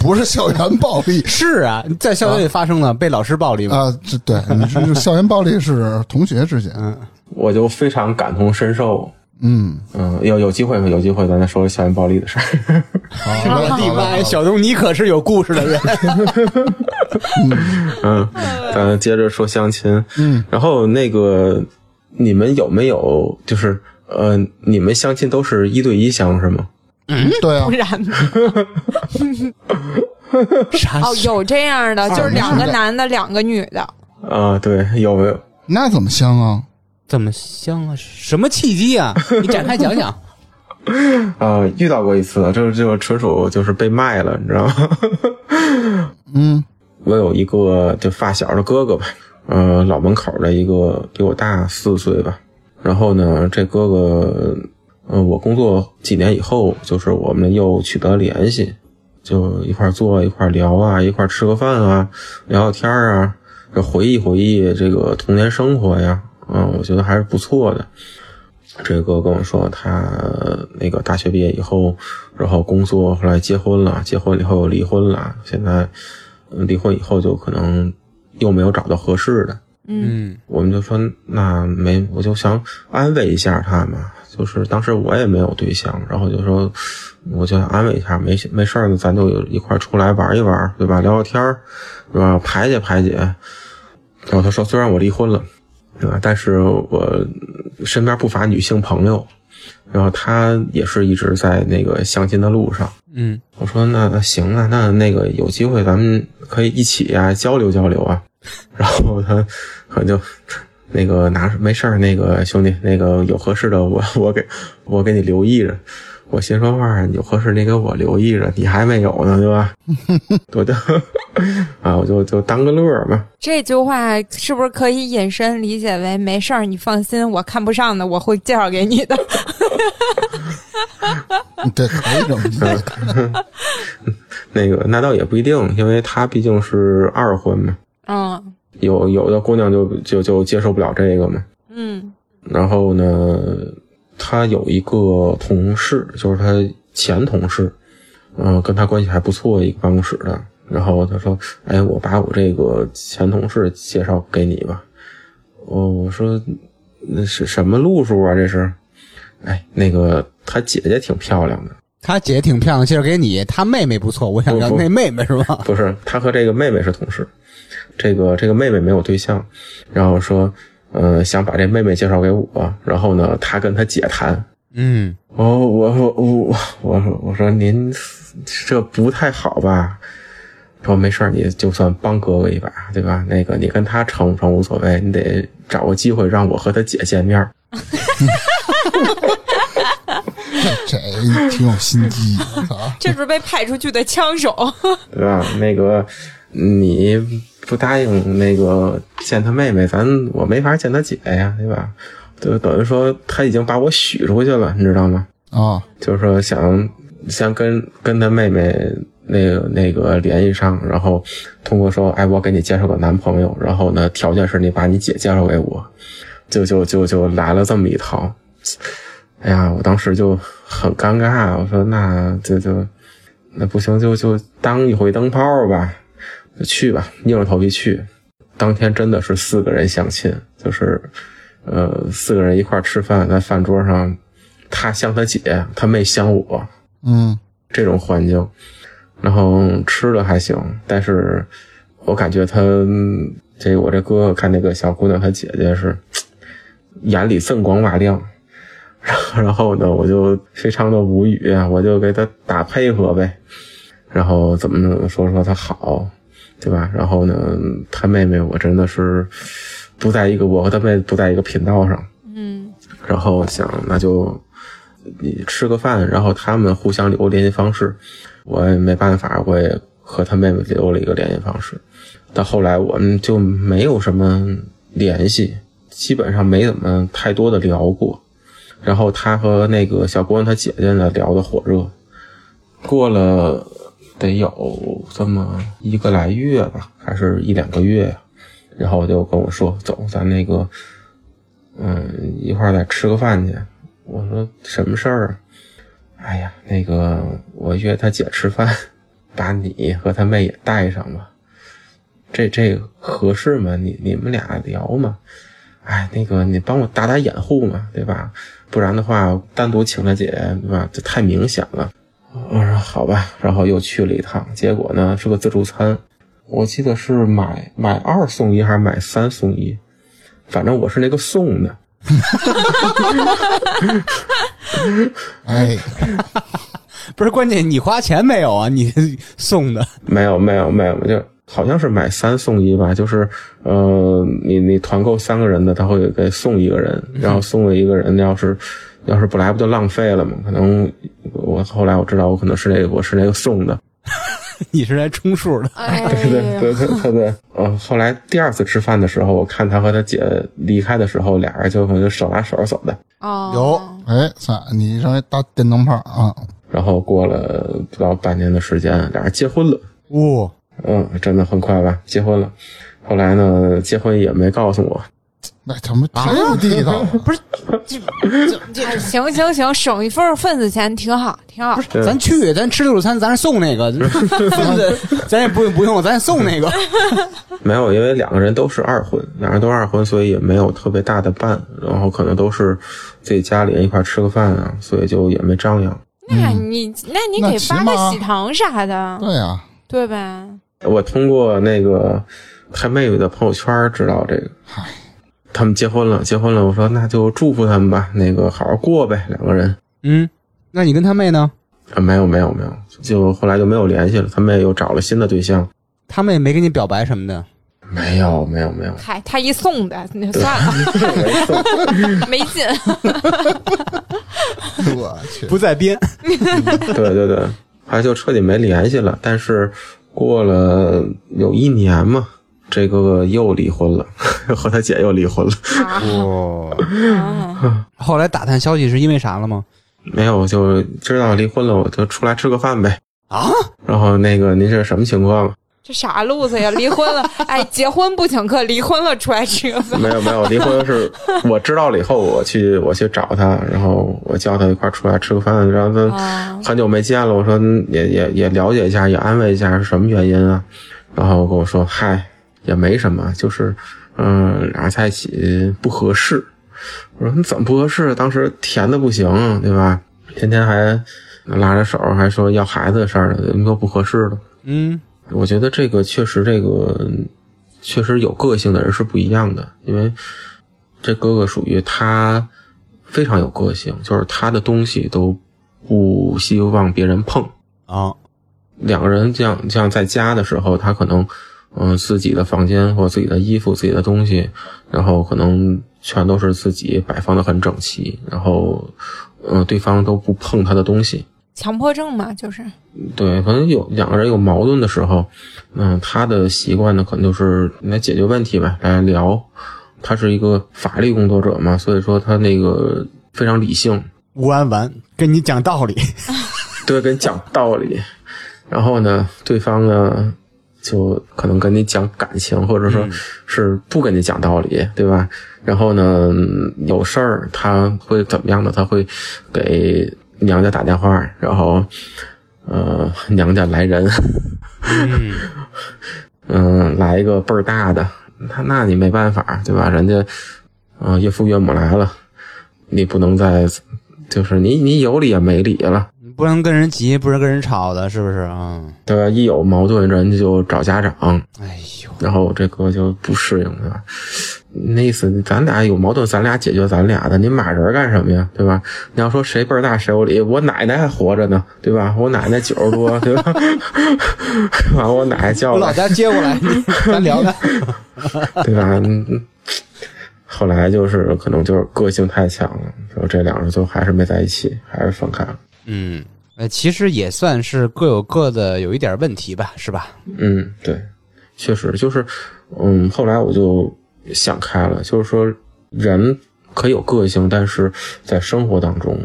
[SPEAKER 1] 不是校园暴力 (laughs)
[SPEAKER 3] 是啊，在校园里发生了被老师暴力嘛。
[SPEAKER 1] 啊，这对你是校园暴力是同学之间。
[SPEAKER 3] 嗯，
[SPEAKER 4] 我就非常感同身受。
[SPEAKER 1] 嗯，
[SPEAKER 4] 嗯，有有机会有机会，咱再说校园暴力的事
[SPEAKER 3] 我的妈呀，小东，你可是有故事的人。
[SPEAKER 4] 嗯，咱接着说相亲。
[SPEAKER 1] 嗯，
[SPEAKER 4] 然后那个你们有没有就是呃，你们相亲都是一对一相是吗？
[SPEAKER 1] 对啊
[SPEAKER 2] 不，(laughs) 然哦，有这样的，就是两个男的，两个女的。
[SPEAKER 4] 啊，对，有没有？
[SPEAKER 1] 那怎么香啊？
[SPEAKER 3] 怎么香啊？什么契机啊？(laughs) 你展开讲讲。
[SPEAKER 4] 啊，遇到过一次，这这个纯属就是被卖了，你知道吗？(laughs)
[SPEAKER 1] 嗯
[SPEAKER 4] 我有一个就发小的哥哥吧，呃，老门口的一个比我大四岁吧。然后呢，这哥哥，嗯，我工作几年以后，就是我们又取得联系，就一块坐一块聊啊，一块吃个饭啊，聊聊天儿啊，这回忆回忆这个童年生活呀，嗯，我觉得还是不错的。这个跟我说，他那个大学毕业以后，然后工作，后来结婚了，结婚以后又离婚了，现在离婚以后就可能又没有找到合适的，
[SPEAKER 2] 嗯
[SPEAKER 3] 嗯
[SPEAKER 4] 我们就说那没，我就想安慰一下他嘛。就是当时我也没有对象，然后就说我就想安慰一下，没没事儿呢，咱就一块儿出来玩一玩，对吧？聊聊天儿，是吧？排解排解。然后他说，虽然我离婚了，对吧？但是我身边不乏女性朋友，然后他也是一直在那个相亲的路上。
[SPEAKER 3] 嗯
[SPEAKER 4] 我说那那行啊，那那个有机会咱们可以一起啊交流交流啊。(laughs) 然后他可就那个拿没事儿，那个兄弟，那个有合适的我我给我给你留意着。我心说话有合适你给我留意着，你还没有呢，对吧？(laughs) 我就 (laughs) 啊，我就就当个乐儿嘛。
[SPEAKER 2] 这句话是不是可以引申理解为没事儿，你放心，我看不上的我会介绍给你的。
[SPEAKER 1] 对，可以这么理解。
[SPEAKER 4] 那个那倒也不一定，因为他毕竟是二婚嘛，
[SPEAKER 2] 嗯
[SPEAKER 4] 有有的姑娘就就就接受不了这个嘛。
[SPEAKER 2] 嗯
[SPEAKER 4] 然后呢，他有一个同事，就是他前同事，嗯、跟他关系还不错，一个办公室的。然后他说：“哎，我把我这个前同事介绍给你吧。”哦，我说那是什么路数啊？这是？哎，那个他姐姐挺漂亮的，
[SPEAKER 3] 他姐挺漂亮，介绍给你。他妹妹不错，我想要那妹妹是吧？
[SPEAKER 4] 不是他和这个妹妹是同事，这个这个妹妹没有对象，然后说，呃，想把这妹妹介绍给我，然后呢，他跟他姐谈，
[SPEAKER 3] 嗯
[SPEAKER 4] 哦，我说我我说我说您这不太好吧？说没事儿，你就算帮哥哥一把，对吧？那个你跟他成不成无所谓，你得找个机会让我和他姐见面儿。(laughs)
[SPEAKER 1] 这挺有心机啊！
[SPEAKER 2] 这是被派出去的枪手。(laughs)
[SPEAKER 4] 对吧？那个你不答应那个见他妹妹，咱我没法见他姐呀，对吧？就等于说他已经把我许出去了，你知道吗？
[SPEAKER 1] 啊，
[SPEAKER 4] 就是说想先跟跟他妹妹那个那个联系上，然后通过说，哎，我给你介绍个男朋友，然后呢，条件是你把你姐介绍给我，就就就就来了这么一套。哎呀，我当时就很尴尬，我说那就就那不行，就就当一回灯泡吧，就去吧，硬着头皮去。当天真的是四个人相亲，就是呃四个人一块儿吃饭，在饭桌上，他相他姐，他妹相我，
[SPEAKER 1] 嗯。
[SPEAKER 4] 这种环境，然后吃的还行，但是我感觉他嗯这我这哥哥看那个小姑娘，她姐姐是眼里锃光瓦亮，(laughs) 然后呢，我就非常的无语啊，我就给他打配合呗，然后怎么怎么说说他好，对吧？然后呢，他妹妹我真的是不在一个，我和他妹不在一个频道上，
[SPEAKER 2] 嗯
[SPEAKER 4] 然后想那就你吃个饭，然后他们互相留联系方式，我也没办法，我也和他妹妹留了一个联系方式。到后来我们就没有什么联系，基本上没怎么太多的聊过。然后他和那个小姑娘她姐姐呢聊得火热，过了得有这么一个来月吧，还是一两个月呀。然后就跟我说：“走，咱那个嗯，一块儿再吃个饭去。我说什么事儿啊？哎呀，那个我约他姐吃饭，把你和他妹也带上吧。这这合适吗？你你们俩聊嘛。哎，那个你帮我打打掩护嘛，对吧？不然的话，单独请他姐，对吧？这太明显了。我说好吧，然后又去了一趟，结果呢是个自助餐，我记得是买买二送一还是买三送一，反正我是那个送的。
[SPEAKER 1] 哎，(laughs)
[SPEAKER 3] 不是关键，你花钱没有啊？你 (laughs) 送的
[SPEAKER 4] 没有没有没有，就好像是买三送一吧，就是呃，你你团购三个人的，他会给送一个人，然后送了一个人，要是要是不来不就浪费了吗？可能我后来我知道我可能是那个我是那个送的，(laughs)
[SPEAKER 3] 你是来充数的，(laughs)
[SPEAKER 2] 哎
[SPEAKER 4] 对对，对对对对，呃，后来第二次吃饭的时候，我看他和他姐离开的时候，俩人就可能就手拉手走的，
[SPEAKER 2] 哦，
[SPEAKER 1] 有哎，算你成为大电灯泡啊！
[SPEAKER 4] 然后过了不到半年的时间，俩人结婚了。
[SPEAKER 3] 哇、
[SPEAKER 4] 嗯，真的很快吧，结婚了。后来呢，结婚也没告诉我，
[SPEAKER 1] 那他妈太不地道了。(laughs)
[SPEAKER 2] 哎行行行，省一份份子钱挺好，挺好。
[SPEAKER 4] 对
[SPEAKER 3] 咱去，咱吃自助餐，咱送那个 (laughs) 份子，咱也不不用，咱送那个。(laughs)
[SPEAKER 4] 没有，因为两个人都是二婚，两人都二婚，所以也没有特别大的伴，然后可能都是自己家里人一块吃个饭啊，所以就也没张扬。
[SPEAKER 2] 那你那你给发个喜糖啥的，
[SPEAKER 1] 对呀，
[SPEAKER 2] 对呗？
[SPEAKER 4] 我通过那个他妹妹的朋友圈知道这个，
[SPEAKER 1] 嗨，
[SPEAKER 4] 他们结婚了，结婚了，我说那就祝福他们吧，那个好好过呗，两个人。
[SPEAKER 3] 嗯，那你跟他妹呢？
[SPEAKER 4] 啊，没有没有没有，就后来就没有联系了。他妹又找了新的对象，
[SPEAKER 3] 他妹没跟你表白什么的？
[SPEAKER 4] 没有没有没有，
[SPEAKER 2] 嗨，他一送的，那算了，没劲。
[SPEAKER 1] 我去，
[SPEAKER 3] 不在编。(laughs)
[SPEAKER 4] 对对对，后来就彻底没联系了。但是过了有一年嘛，这个又离婚了，(laughs) 和他姐又离婚了。
[SPEAKER 3] 哇，
[SPEAKER 2] 啊 (laughs)
[SPEAKER 3] 后来打探消息是因为啥了吗？
[SPEAKER 4] 没有，就知道离婚了，我就出来吃个饭呗。
[SPEAKER 3] 啊，
[SPEAKER 4] 然后那个您是什么情况？
[SPEAKER 2] 这啥路子呀？离婚了，(laughs) 哎，结婚不请客，离婚了出来吃个饭。
[SPEAKER 4] 没有没有，离婚是我知道了以后，我去我去找他，然后我叫他一块儿出来吃个饭，然后他
[SPEAKER 2] 啊，
[SPEAKER 4] 很久没见了，我说嗯也也也了解一下，也安慰一下是什么原因啊？然后跟我说，嗨，也没什么，就是嗯，俩人在一起不合适。我说你怎么不合适？当时甜的不行，对吧？天天还拉着手，还说要孩子的事儿呢，怎么都不合适了？
[SPEAKER 3] 嗯，
[SPEAKER 4] 我觉得这个确实，这个确实有个性的人是不一样的，因为这哥哥属于他非常有个性，就是他的东西都不希望别人碰。
[SPEAKER 3] 啊，
[SPEAKER 4] 两个人这样这样在家的时候，他可能嗯、呃自己的房间或自己的衣服、自己的东西，然后可能全都是自己摆放的很整齐，然后嗯、呃对方都不碰他的东西。
[SPEAKER 2] 强迫症嘛，就是
[SPEAKER 4] 对，可能有两个人有矛盾的时候，嗯，他的习惯呢，可能就是来解决问题呗，来聊。他是一个法律工作者嘛，所以说他那个非常理性，
[SPEAKER 3] 吴安完跟你讲道理。(laughs)
[SPEAKER 4] 对，跟你讲道理。然后呢，对方呢，就可能跟你讲感情，或者说是不跟你讲道理，对吧？然后呢，嗯有事儿他会怎么样的？他会给娘家打电话，然后呃，娘家来人，
[SPEAKER 3] 嗯，(laughs)
[SPEAKER 4] 嗯，来一个倍儿大的，那那你没办法，对吧？人家，呃，岳父岳母来了，你不能再，就是你你有理也没理了，
[SPEAKER 3] 你不能跟人急，不能跟人吵的，是不是啊？
[SPEAKER 4] 对吧？一有矛盾，人家就找家长，
[SPEAKER 3] 哎呦，
[SPEAKER 4] 然后这哥就不适应，了？那意思，咱俩有矛盾，咱俩解决咱俩的，你骂人干什么呀？对吧？你要说谁辈儿大谁有理，我奶奶还活着呢，对吧？我奶奶九十多，对吧？把我奶奶叫
[SPEAKER 3] 老，家接过来，咱聊聊。(laughs)
[SPEAKER 4] 对吧？嗯后来就是可能就是个性太强了，然后这两人最后还是没在一起，还是分开了。
[SPEAKER 3] 嗯，呃，其实也算是各有各的有一点问题吧，是吧？
[SPEAKER 4] 嗯，对，确实就是，嗯，后来我就想开了，就是说人可以有个性，但是在生活当中，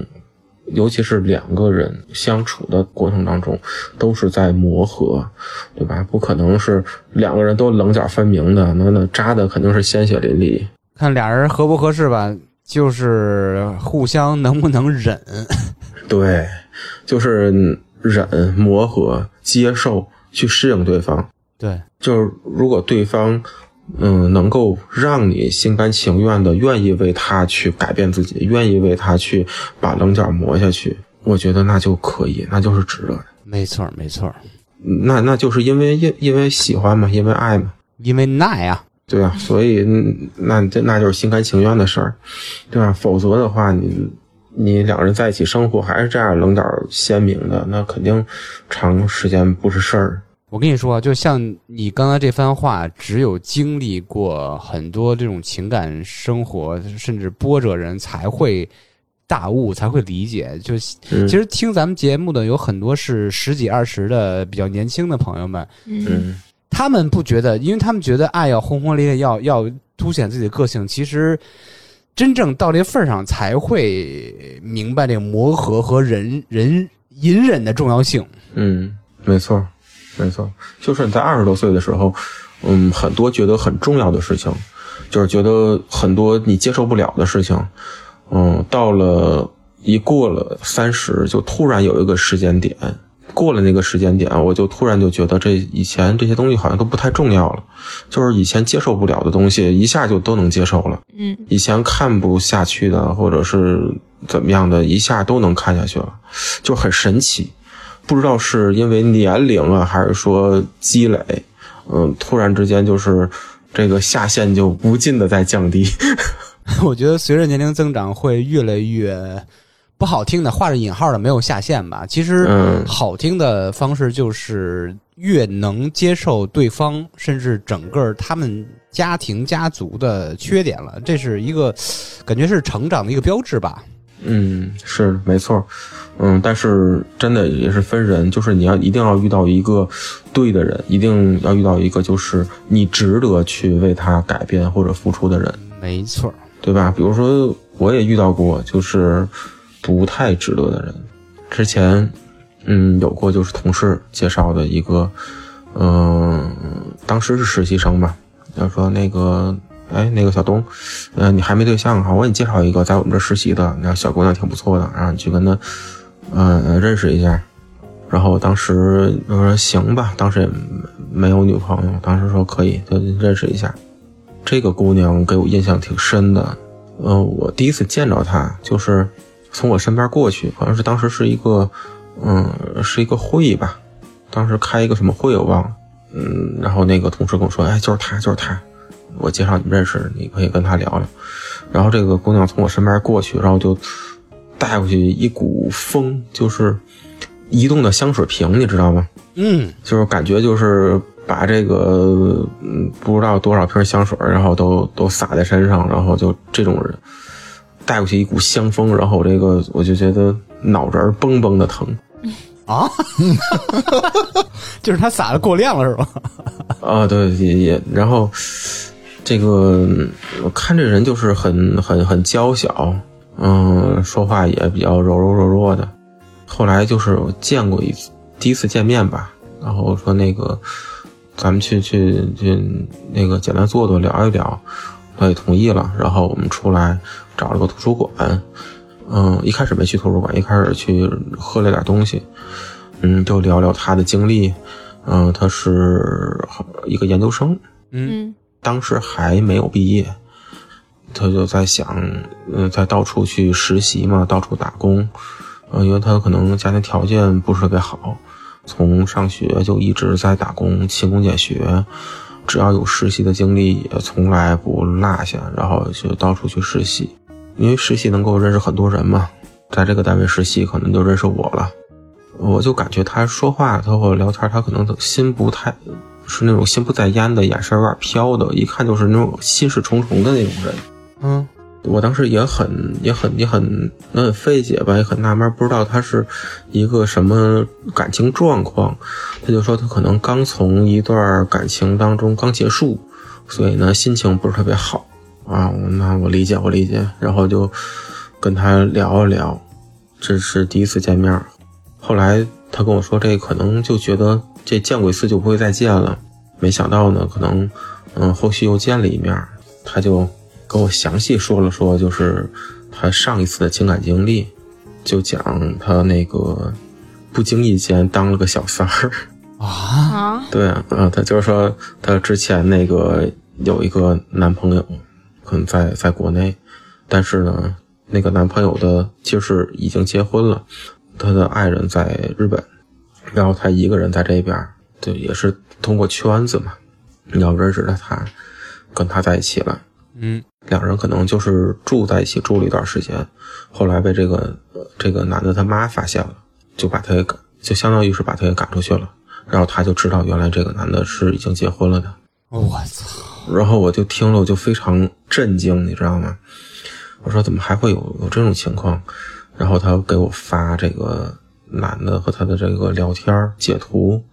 [SPEAKER 4] 尤其是两个人相处的过程当中，都是在磨合，对吧？不可能是两个人都棱角分明的，那那扎的肯定是鲜血淋漓。
[SPEAKER 3] 看俩人合不合适吧，就是互相能不能忍。
[SPEAKER 4] 对，就是忍、磨合、接受、去适应对方。
[SPEAKER 3] 对，
[SPEAKER 4] 就是如果对方，嗯，能够让你心甘情愿的愿意为他去改变自己，愿意为他去把棱角磨下去，我觉得那就可以，那就是值得的。
[SPEAKER 3] 没错，没错，
[SPEAKER 4] 那那就是因为因因为喜欢嘛，因为爱嘛，
[SPEAKER 3] 因为耐啊。
[SPEAKER 4] 对啊？所以嗯那这那就是心甘情愿的事儿，对吧？否则的话，你你两人在一起生活还是这样棱角鲜明的，那肯定长时间不是事儿。
[SPEAKER 3] 我跟你说啊，就像你刚才这番话，只有经历过很多这种情感生活，甚至波折人才会大悟，才会理解。就
[SPEAKER 4] 嗯
[SPEAKER 3] 其实听咱们节目的有很多是十几二十的比较年轻的朋友们，
[SPEAKER 2] 嗯，
[SPEAKER 4] 嗯
[SPEAKER 3] 他们不觉得，因为他们觉得爱要轰轰烈烈，要要凸显自己的个性。其实真正到这份儿上，才会明白这个磨合和忍忍隐忍的重要性。
[SPEAKER 4] 嗯，没错，没错，就是你在二十多岁的时候，嗯，很多觉得很重要的事情，就是觉得很多你接受不了的事情，嗯，到了一过了三十，就突然有一个时间点，过了那个时间点，我就突然就觉得这以前这些东西好像都不太重要了，就是以前接受不了的东西，一下就都能接受了。
[SPEAKER 2] 嗯，
[SPEAKER 4] 以前看不下去的，或者是怎么样的，一下都能看下去了，就很神奇。不知道是因为年龄啊，还是说积累，嗯，突然之间就是这个下限就无尽的在降低。(laughs)
[SPEAKER 3] 我觉得随着年龄增长，会越来越不好听的，画着引号的没有下限吧。其实
[SPEAKER 4] 嗯
[SPEAKER 3] 好听的方式就是越能接受对方，甚至整个他们家庭家族的缺点了，这是一个感觉是成长的一个标志吧。
[SPEAKER 4] 嗯，是没错，嗯，但是真的也是分人，就是你要一定要遇到一个对的人，一定要遇到一个就是你值得去为他改变或者付出的人，
[SPEAKER 3] 没错，
[SPEAKER 4] 对吧？比如说我也遇到过就是不太值得的人，之前嗯有过就是同事介绍的一个，嗯、当时是实习生吧，他说那个。哎，那个小东，呃，你还没对象哈，我给你介绍一个在我们这实习的，那小姑娘挺不错的，然后你去跟她，呃，认识一下。然后当时我说行吧，当时也没有女朋友，当时说可以，就认识一下。这个姑娘给我印象挺深的，呃，我第一次见着她就是从我身边过去，好像是当时是一个，嗯，是一个会议吧，当时开一个什么会我忘了，嗯，然后那个同事跟我说，哎，就是他，就是他。我介绍你们认识，你可以跟他聊聊。然后这个姑娘从我身边过去，然后就带过去一股风，就是移动的香水瓶，你知道吗？
[SPEAKER 3] 嗯，
[SPEAKER 4] 就是感觉就是把这个嗯不知道多少瓶香水，然后都都洒在身上，然后就这种人带过去一股香风，然后这个我就觉得脑仁儿嘣嘣的疼。
[SPEAKER 3] 啊，(laughs) 就是他撒的过量了是吧？(laughs)
[SPEAKER 4] 啊，对，也也，然后这个我看这人就是很很很娇小，嗯，说话也比较柔柔弱弱的。后来就是我见过一次，第一次见面吧，然后说那个咱们去去去那个简单坐坐聊一聊，他也同意了。然后我们出来找了个图书馆，嗯，一开始没去图书馆，一开始去喝了点东西，嗯，就聊聊他的经历。嗯，他是一个研究生，
[SPEAKER 2] 嗯
[SPEAKER 4] 当时还没有毕业，他就在想，嗯，在到处去实习嘛，到处打工，嗯，因为他可能家庭条件不是特别好，从上学就一直在打工，勤工俭学，只要有实习的经历也从来不落下，然后就到处去实习，因为实习能够认识很多人嘛，在这个单位实习可能就认识我了。我就感觉他说话，他和我聊天，他可能心不太是那种心不在焉的，眼神有点飘的，一看就是那种心事重重的那种人。
[SPEAKER 3] 嗯，
[SPEAKER 4] 我当时也很也很也很很费解吧，也很纳闷，不知道他是一个什么感情状况。他就说他可能刚从一段感情当中刚结束，所以呢心情不是特别好啊。那我理解，我理解，然后就跟他聊一聊。这是第一次见面，后来他跟我说，这可能就觉得这见过一次就不会再见了。没想到呢，可能嗯后续又见了一面，他就跟我详细说了说，就是他上一次的情感经历，就讲他那个不经意间当了个小三儿。(laughs)
[SPEAKER 3] 啊，
[SPEAKER 2] 啊，
[SPEAKER 4] 对啊，啊，他就是说他之前那个有一个男朋友，可能在在国内，但是呢，那个男朋友的就是已经结婚了，他的爱人在日本，然后他一个人在这边，对，也是通过圈子嘛，然后认识了他，跟他在一起了。
[SPEAKER 3] 嗯，
[SPEAKER 4] 两人可能就是住在一起住了一段时间，后来被这个呃这个男的他妈发现了，就把他给赶，就相当于是把他给赶出去了。然后他就知道原来这个男的是已经结婚了的。
[SPEAKER 3] 我操，
[SPEAKER 4] 然后我就听了，我就非常震惊，你知道吗？我说怎么还会有有这种情况？然后他给我发这个男的和他的这个聊天儿截图，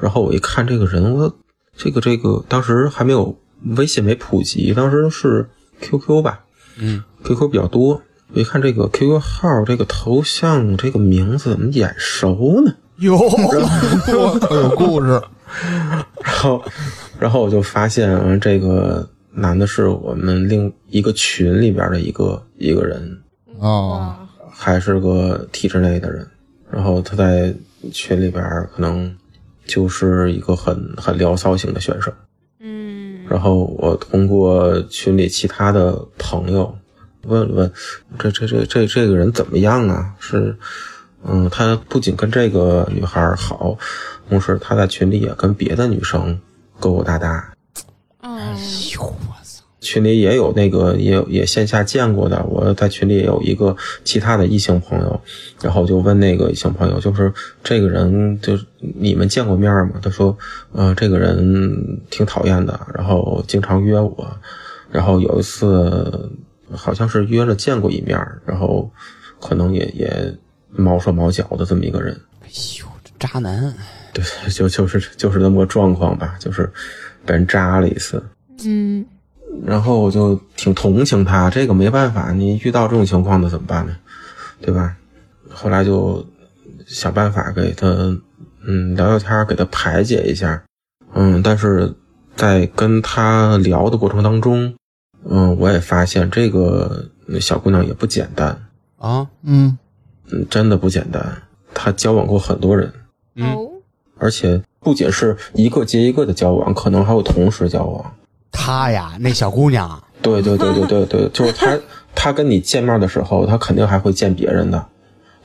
[SPEAKER 4] 然后我一看这个人，我这个这个当时还没有微信没普及，当时是 QQ 吧，
[SPEAKER 3] 嗯
[SPEAKER 4] ，QQ 比较多。我一看这个 QQ 号这个头像这个名字怎么眼熟呢？
[SPEAKER 3] 哟，
[SPEAKER 1] 我 (laughs) 有故事，
[SPEAKER 4] 然后，然后我就发现啊这个男的是我们另一个群里边的一个一个人，
[SPEAKER 1] 哦，
[SPEAKER 4] 还是个体制内的人，然后他在群里边可能就是一个很很聊骚型的选手。
[SPEAKER 2] 嗯
[SPEAKER 4] 然后我通过群里其他的朋友问了问，这这这这这个人怎么样啊？是，嗯，他不仅跟这个女孩好，同时他在群里也跟别的女生勾勾搭搭。
[SPEAKER 2] 嗯
[SPEAKER 3] 哎呦我操！
[SPEAKER 4] 群里也有那个也有也线下见过的，我在群里也有一个其他的异性朋友，然后就问那个异性朋友，就是这个人就是你们见过面吗？他说，呃，这个人挺讨厌的，然后经常约我，然后有一次好像是约了见过一面，然后可能也也毛手毛脚的这么一个人，
[SPEAKER 3] 哎呦，这渣男！
[SPEAKER 4] 对，就就是就是那么个状况吧，就是被人扎了一次。
[SPEAKER 2] 嗯
[SPEAKER 4] 然后我就挺同情他，这个没办法，你遇到这种情况的怎么办呢？对吧？后来就想办法给他，嗯，聊聊天儿，给他排解一下，嗯，但是在跟他聊的过程当中，嗯，我也发现这个小姑娘也不简单，
[SPEAKER 3] 啊，
[SPEAKER 1] 嗯，
[SPEAKER 4] 嗯，真的不简单，她交往过很多人，
[SPEAKER 3] 嗯，
[SPEAKER 2] 哦
[SPEAKER 4] 而且不仅是一个接一个的交往，可能还有同时交往。
[SPEAKER 3] 她呀，那小姑娘，
[SPEAKER 4] 对对对对对对，(laughs) 就是他，他跟你见面的时候，他肯定还会见别人的，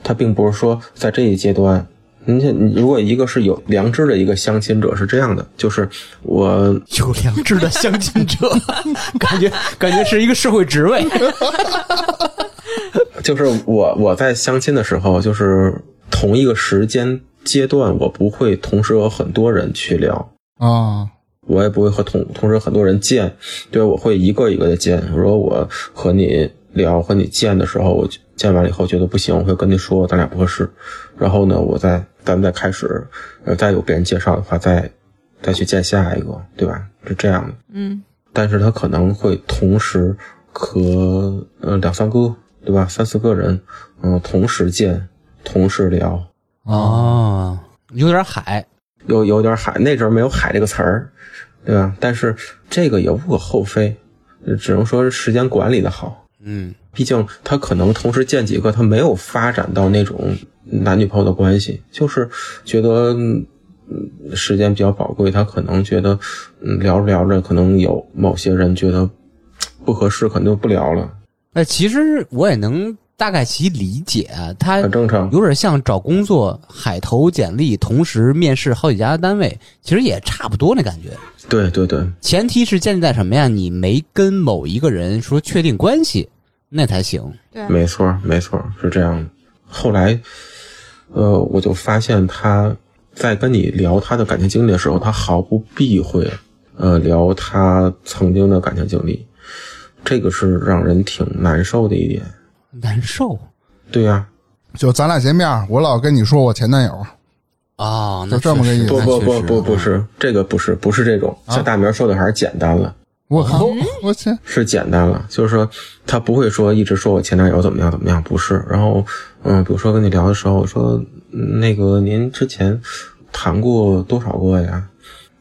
[SPEAKER 4] 他并不是说在这一阶段，你看，你如果一个是有良知的一个相亲者是这样的，就是我 (laughs)
[SPEAKER 3] 有良知的相亲者，(laughs) 感觉感觉是一个社会职位。
[SPEAKER 4] 就是我我在相亲的时候，就是同一个时间阶段，我不会同时和很多人去聊，
[SPEAKER 1] 啊，
[SPEAKER 4] 我也不会和同同时很多人见，对，我会一个一个的见。如果我和你聊和你见的时候，我见完了以后觉得不行，我会跟你说咱俩不合适，然后呢，我再咱们再开始，呃，再有别人介绍的话，再再去见下一个，对吧？是这样的。
[SPEAKER 2] 嗯
[SPEAKER 4] 但是他可能会同时和呃两三个，对吧？三四个人，嗯、同时见，同时聊，
[SPEAKER 3] 哦，有点海。
[SPEAKER 4] 有有点海，那阵儿没有“海”这个词儿，对吧？但是这个也无可厚非，只能说是时间管理的好。
[SPEAKER 3] 嗯，
[SPEAKER 4] 毕竟他可能同时见几个，他没有发展到那种男女朋友的关系，就是觉得嗯时间比较宝贵，他可能觉得嗯聊着聊着，可能有某些人觉得不合适，可能就不聊了，
[SPEAKER 3] 哎其实我也能大概其理解啊，他
[SPEAKER 4] 很正常。
[SPEAKER 3] 有点像找工作，海投简历，同时面试好几家单位，其实也差不多那感觉。
[SPEAKER 4] 对对对，
[SPEAKER 3] 前提是建立在什么呀？你没跟某一个人说确定关系，那才行。
[SPEAKER 2] 对
[SPEAKER 4] 没错，没错，是这样的。后来，呃，我就发现他在跟你聊他的感情经历的时候，他毫不避讳，呃，聊他曾经的感情经历，这个是让人挺难受的一点。
[SPEAKER 3] 难受。
[SPEAKER 4] 对呀、
[SPEAKER 1] 就咱俩见面，我老跟你说我前男友，
[SPEAKER 3] 哦，那
[SPEAKER 1] 就这么个意思。
[SPEAKER 4] 不不不不不是，这个不是不是这种，像大明说的还是简单了。
[SPEAKER 1] 我靠，我去，
[SPEAKER 4] 是简单了，就是说他不会说一直说我前男友怎么样怎么样，不是。然后，嗯，比如说跟你聊的时候，我说嗯那个您之前谈过多少个呀？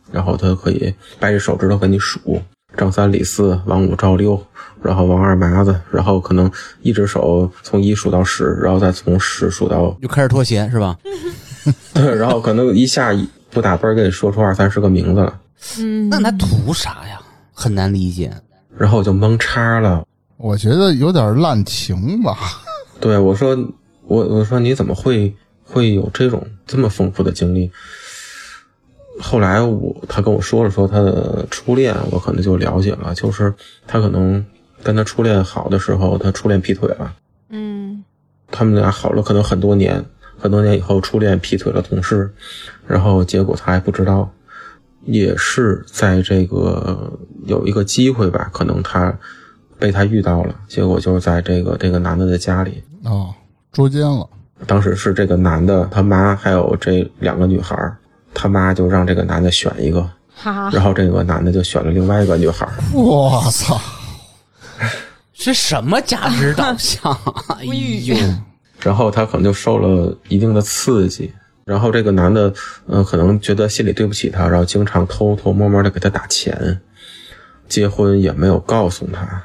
[SPEAKER 4] 然后他可以掰着手指头跟你数，张三李四王五赵六，然后王二麻子，然后可能一只手从一数到十，然后再从十数到
[SPEAKER 3] 就开始脱鞋是吧？(laughs)
[SPEAKER 4] 对，然后可能一下不打奔儿给你说出二三十个名字了，
[SPEAKER 2] 嗯，
[SPEAKER 3] 那他图啥呀？很难理解。
[SPEAKER 4] 然后我就蒙叉了。
[SPEAKER 1] 我觉得有点滥情吧。
[SPEAKER 4] 对我说，我我说你怎么会会有这种这么丰富的经历？后来我他跟我说了说他的初恋，我可能就了解了，就是他可能跟他初恋好的时候，他初恋劈腿了，
[SPEAKER 2] 嗯。
[SPEAKER 4] 他们俩好了可能很多年，很多年以后初恋劈腿了同事，然后结果他还不知道，也是在这个有一个机会吧，可能他被他遇到了，结果就是在这个这个男的的家里，
[SPEAKER 1] 哦，捉奸了，
[SPEAKER 4] 当时是这个男的他妈还有这两个女孩儿，他妈就让这个男的选一个，
[SPEAKER 2] 哈哈，
[SPEAKER 4] 然后这个男的就选了另外一个女孩儿。
[SPEAKER 1] 我操！(laughs)
[SPEAKER 3] 这什么价值导向？哎呦，
[SPEAKER 4] 然后他可能就受了一定的刺激，然后这个男的，呃，可能觉得心里对不起他，然后经常偷偷摸摸的给他打钱，结婚也没有告诉他，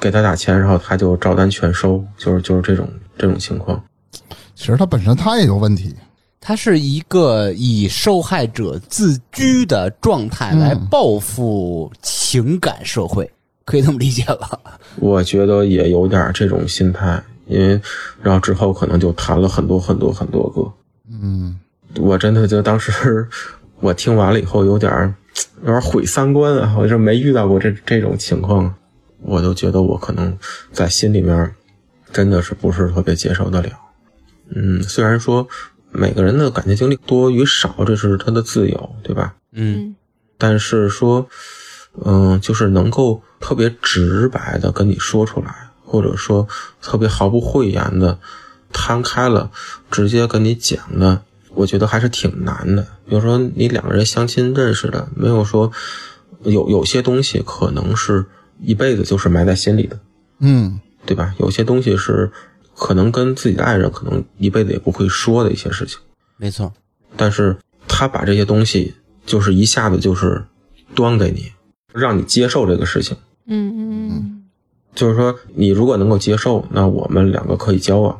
[SPEAKER 4] 给他打钱，然后他就照单全收，就是就是这种这种情况。
[SPEAKER 1] 其实他本身他也有问题，
[SPEAKER 3] 它是一个以受害者自居的状态来报复情感社会，可以这么理解吧？
[SPEAKER 4] 我觉得也有点这种心态，因为然后之后可能就谈了很多很多很多个。
[SPEAKER 1] 嗯，
[SPEAKER 4] 我真的就当时我听完了以后有点儿有点儿毁三观啊！我就没遇到过这这种情况，我就觉得我可能在心里面真的是不是特别接受得了。嗯，虽然说每个人的感情经历多与少，这是他的自由，对吧？
[SPEAKER 3] 嗯
[SPEAKER 4] 但是说，嗯，就是能够特别直白的跟你说出来，或者说特别毫不讳言的摊开了，直接跟你讲的，我觉得还是挺难的。比如说你两个人相亲认识的，没有说有有些东西可能是一辈子就是埋在心里的，
[SPEAKER 1] 嗯，
[SPEAKER 4] 对吧？有些东西是可能跟自己的爱人可能一辈子也不会说的一些事情。
[SPEAKER 3] 没错，
[SPEAKER 4] 但是他把这些东西就是一下子就是端给你，让你接受这个事情。
[SPEAKER 2] 嗯嗯嗯
[SPEAKER 4] 就是说，你如果能够接受，那我们两个可以交往；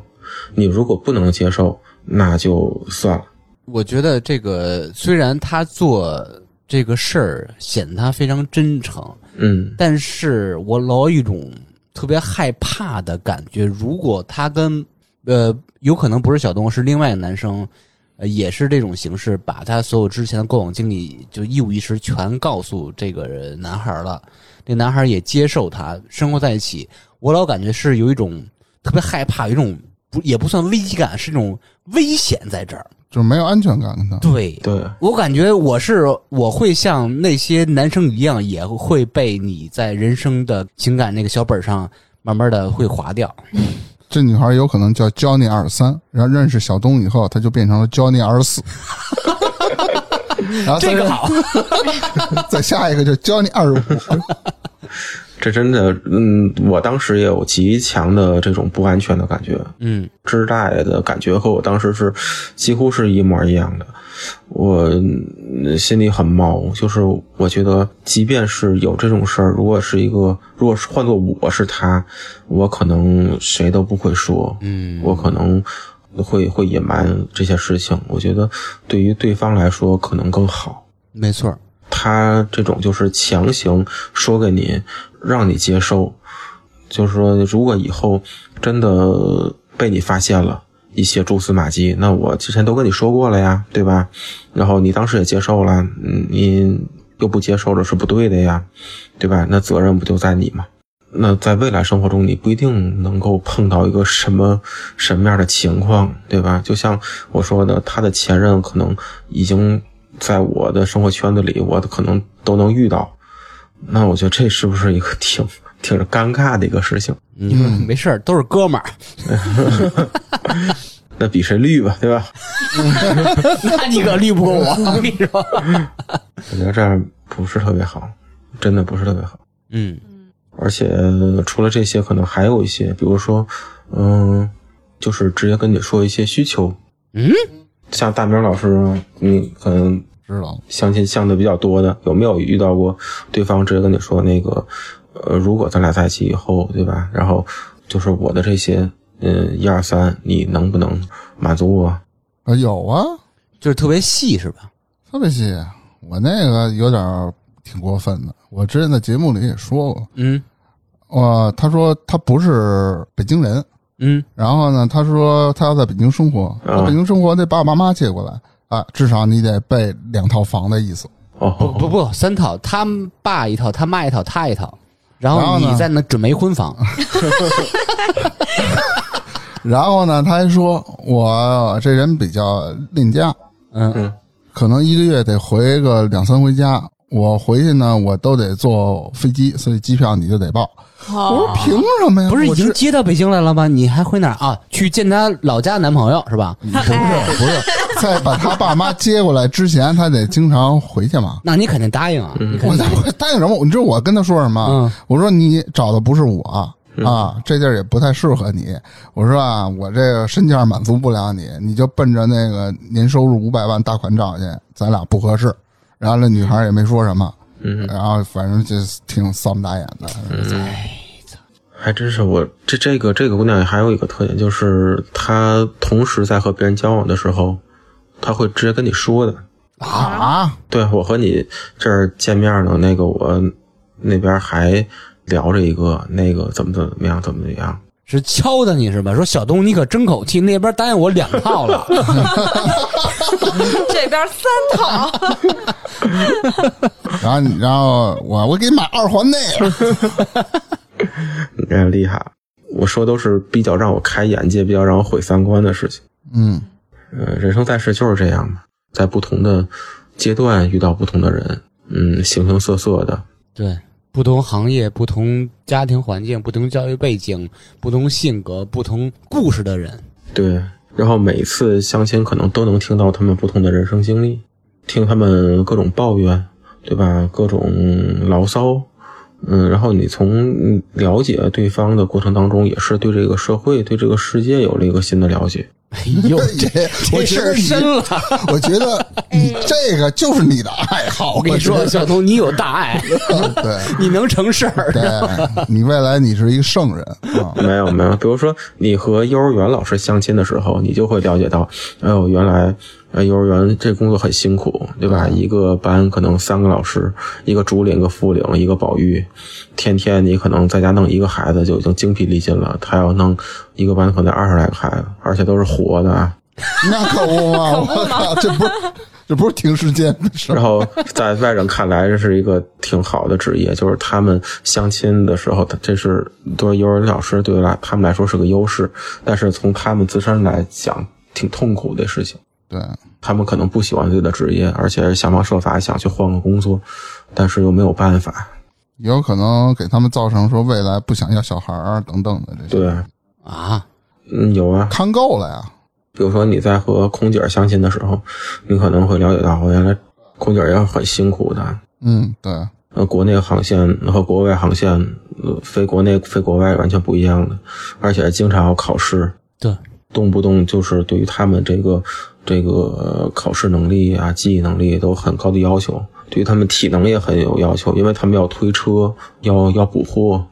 [SPEAKER 4] 你如果不能接受，那就算了。
[SPEAKER 3] 我觉得这个虽然他做这个事儿显得他非常真诚，
[SPEAKER 4] 嗯
[SPEAKER 3] 但是我老有一种特别害怕的感觉。如果他跟呃，有可能不是小东，是另外一个男生，呃，也是这种形式，把他所有之前的过往经历就一五一十全告诉这个男孩了。这男孩也接受他，生活在一起。我老感觉是有一种特别害怕，有一种不也不算危机感，是一种危险在这儿。
[SPEAKER 1] 就是没有安全感跟他。
[SPEAKER 3] 对，
[SPEAKER 4] 对，
[SPEAKER 3] 我感觉我是我会像那些男生一样，也会被你在人生的情感那个小本上慢慢的会划掉。
[SPEAKER 1] 这女孩有可能叫 Johnny 二十三，然后认识小东以后，她就变成了 Johnny 二十四。(laughs) 然后再
[SPEAKER 3] 这个好，(laughs)
[SPEAKER 1] 再下一个就 Johnny 二十五。
[SPEAKER 4] 这真的，嗯，我当时也有极强的这种不安全的感觉，
[SPEAKER 3] 嗯
[SPEAKER 4] 知带的感觉和我当时是几乎是一模一样的。我嗯心里很毛，就是我觉得，即便是有这种事儿，如果是一个，如果是换做我是他，我可能谁都不会说，
[SPEAKER 3] 嗯，
[SPEAKER 4] 我可能会会隐瞒这些事情。我觉得对于对方来说可能更好。
[SPEAKER 3] 没错儿，
[SPEAKER 4] 他这种就是强行说给你，让你接受，就是说，如果以后真的被你发现了一些蛛丝马迹，那我之前都跟你说过了呀，对吧？然后你当时也接受了，嗯，你又不接受了是不对的呀，对吧？那责任不就在你吗？那在未来生活中，你不一定能够碰到一个什么什么样的情况，对吧？就像我说的，他的前任可能已经在我的生活圈子里，我可能都能遇到。那我觉得这是不是一个挺挺尴尬的一个事情？
[SPEAKER 3] 你说没事儿，都是哥们儿 (laughs) (laughs)
[SPEAKER 4] 那比谁绿吧，对吧？(laughs)
[SPEAKER 3] 那你可绿不过我。我跟你说，
[SPEAKER 4] 我觉得这样不是特别好，真的不是特别好。
[SPEAKER 3] 嗯
[SPEAKER 4] 而且除了这些，可能还有一些，比如说，嗯，就是直接跟你说一些需求，
[SPEAKER 3] 嗯，
[SPEAKER 4] 像大明老师，你可能
[SPEAKER 1] 知道了，
[SPEAKER 4] 相亲相的比较多的，有没有遇到过对方直接跟你说那个，呃，如果咱俩在一起以后，对吧？然后就是我的这些，嗯，一二三，你能不能满足我？
[SPEAKER 1] 啊有啊，
[SPEAKER 3] 就是特别细是吧？
[SPEAKER 1] 特别细。我那个有点挺过分的，我之前在节目里也说过，
[SPEAKER 3] 嗯
[SPEAKER 1] 呃，他说他不是北京人，
[SPEAKER 3] 嗯
[SPEAKER 1] 然后呢，他说他要在北京生活，
[SPEAKER 4] 啊
[SPEAKER 1] 在北京生活得把我爸妈接过来啊，至少你得备两套房的意思。
[SPEAKER 3] 不
[SPEAKER 4] 哦，
[SPEAKER 3] 不不，三套，他爸一套，他妈一套，他一套，然后你在那准备婚房。(laughs)
[SPEAKER 1] 然后呢，他还说我这人比较恋家，
[SPEAKER 3] 嗯
[SPEAKER 4] 嗯
[SPEAKER 1] 可能一个月得回个两三回家。我回去呢，我都得坐飞机，所以机票你就得报。我说
[SPEAKER 2] 哦，
[SPEAKER 1] 凭什么呀？
[SPEAKER 3] 不是已经接到北京来了吗？你还回哪儿啊？去见他老家男朋友是吧？
[SPEAKER 1] 不是不是，(laughs) 在把他爸妈接过来之前，他得经常回去嘛。(laughs)
[SPEAKER 3] 那你肯定答应啊！你肯
[SPEAKER 1] 我 (laughs) 答应什么？你知道我跟他说什么？
[SPEAKER 3] 嗯
[SPEAKER 1] 我说你找的不是我啊，这地儿也不太适合你。我说啊，我这个身价满足不了你，你就奔着那个年收入五百万大款找去，咱俩不合适。然后那女孩也没说什么，
[SPEAKER 4] 嗯，
[SPEAKER 1] 然后反正就挺扫不打眼的。
[SPEAKER 4] 还真是我这这个这个姑娘还有一个特点，就是她同时在和别人交往的时候，她会直接跟你说的。
[SPEAKER 1] 啊，
[SPEAKER 4] 对我和你这儿见面呢，那个我那边还聊着一个那个怎么怎么样怎么怎么样。
[SPEAKER 3] 是敲的你是吧？说小东你可争口气，那边答应我两套了。(laughs)
[SPEAKER 2] 这边三套，(laughs)
[SPEAKER 1] 然后你然后我我给你买二环内，(laughs)
[SPEAKER 4] 你这厉害！我说都是比较让我开眼界、比较让我毁三观的事情。
[SPEAKER 1] 嗯，
[SPEAKER 4] 呃，人生在世就是这样嘛，在不同的阶段遇到不同的人，嗯，形形色色的，
[SPEAKER 3] 对，不同行业、不同家庭环境、不同教育背景、不同性格、不同故事的人，
[SPEAKER 4] 对。然后每次相亲可能都能听到他们不同的人生经历，听他们各种抱怨，对吧？各种牢骚，嗯，然后你从了解对方的过程当中，也是对这个社会、对这个世界有了一个新的了解。(laughs)
[SPEAKER 3] 哎呦，
[SPEAKER 1] 这我
[SPEAKER 3] 这事儿深了。
[SPEAKER 1] 我觉得你这个就是你的爱好。
[SPEAKER 3] 我跟你说，小东，你有大爱，(laughs)
[SPEAKER 1] 对
[SPEAKER 3] 你能成事儿。
[SPEAKER 1] 对，(laughs) 你未来你是一个圣人啊。
[SPEAKER 4] 没有没有，比如说你和幼儿园老师相亲的时候，你就会了解到，哎呦，原来呃幼儿园这工作很辛苦，对吧？一个班可能三个老师，一个主领，一个副领，一个保育，天天你可能在家弄一个孩子就已经精疲力尽了，他要弄一个班可能二十来个孩子，而且都是活的啊。
[SPEAKER 1] 那可不嘛，(laughs) 我靠，这不是这不是停时间的事儿
[SPEAKER 4] 然后在外人看来，这是一个挺好的职业，就是他们相亲的时候，他这是作为幼儿园老师对来他们来说是个优势，但是从他们自身来讲，挺痛苦的事情。
[SPEAKER 1] 对，
[SPEAKER 4] 他们可能不喜欢自己的职业，而且想方设法想去换个工作，但是又没有办法。
[SPEAKER 1] 也有可能给他们造成说未来不想要小孩儿等等的这些，
[SPEAKER 4] 对，
[SPEAKER 3] 啊，
[SPEAKER 4] 嗯，有啊。
[SPEAKER 1] 看够了呀。
[SPEAKER 4] 比如说你在和空姐相亲的时候，你可能会了解到，原来空姐也很辛苦的。
[SPEAKER 1] 嗯，对，
[SPEAKER 4] 呃，国内航线和国外航线，呃，飞国内飞国外完全不一样的，而且经常要考试，
[SPEAKER 3] 对，
[SPEAKER 4] 动不动就是对于他们这个这个呃考试能力啊、记忆能力都很高的要求，对于他们体能也很有要求，因为他们要推车，要要补货，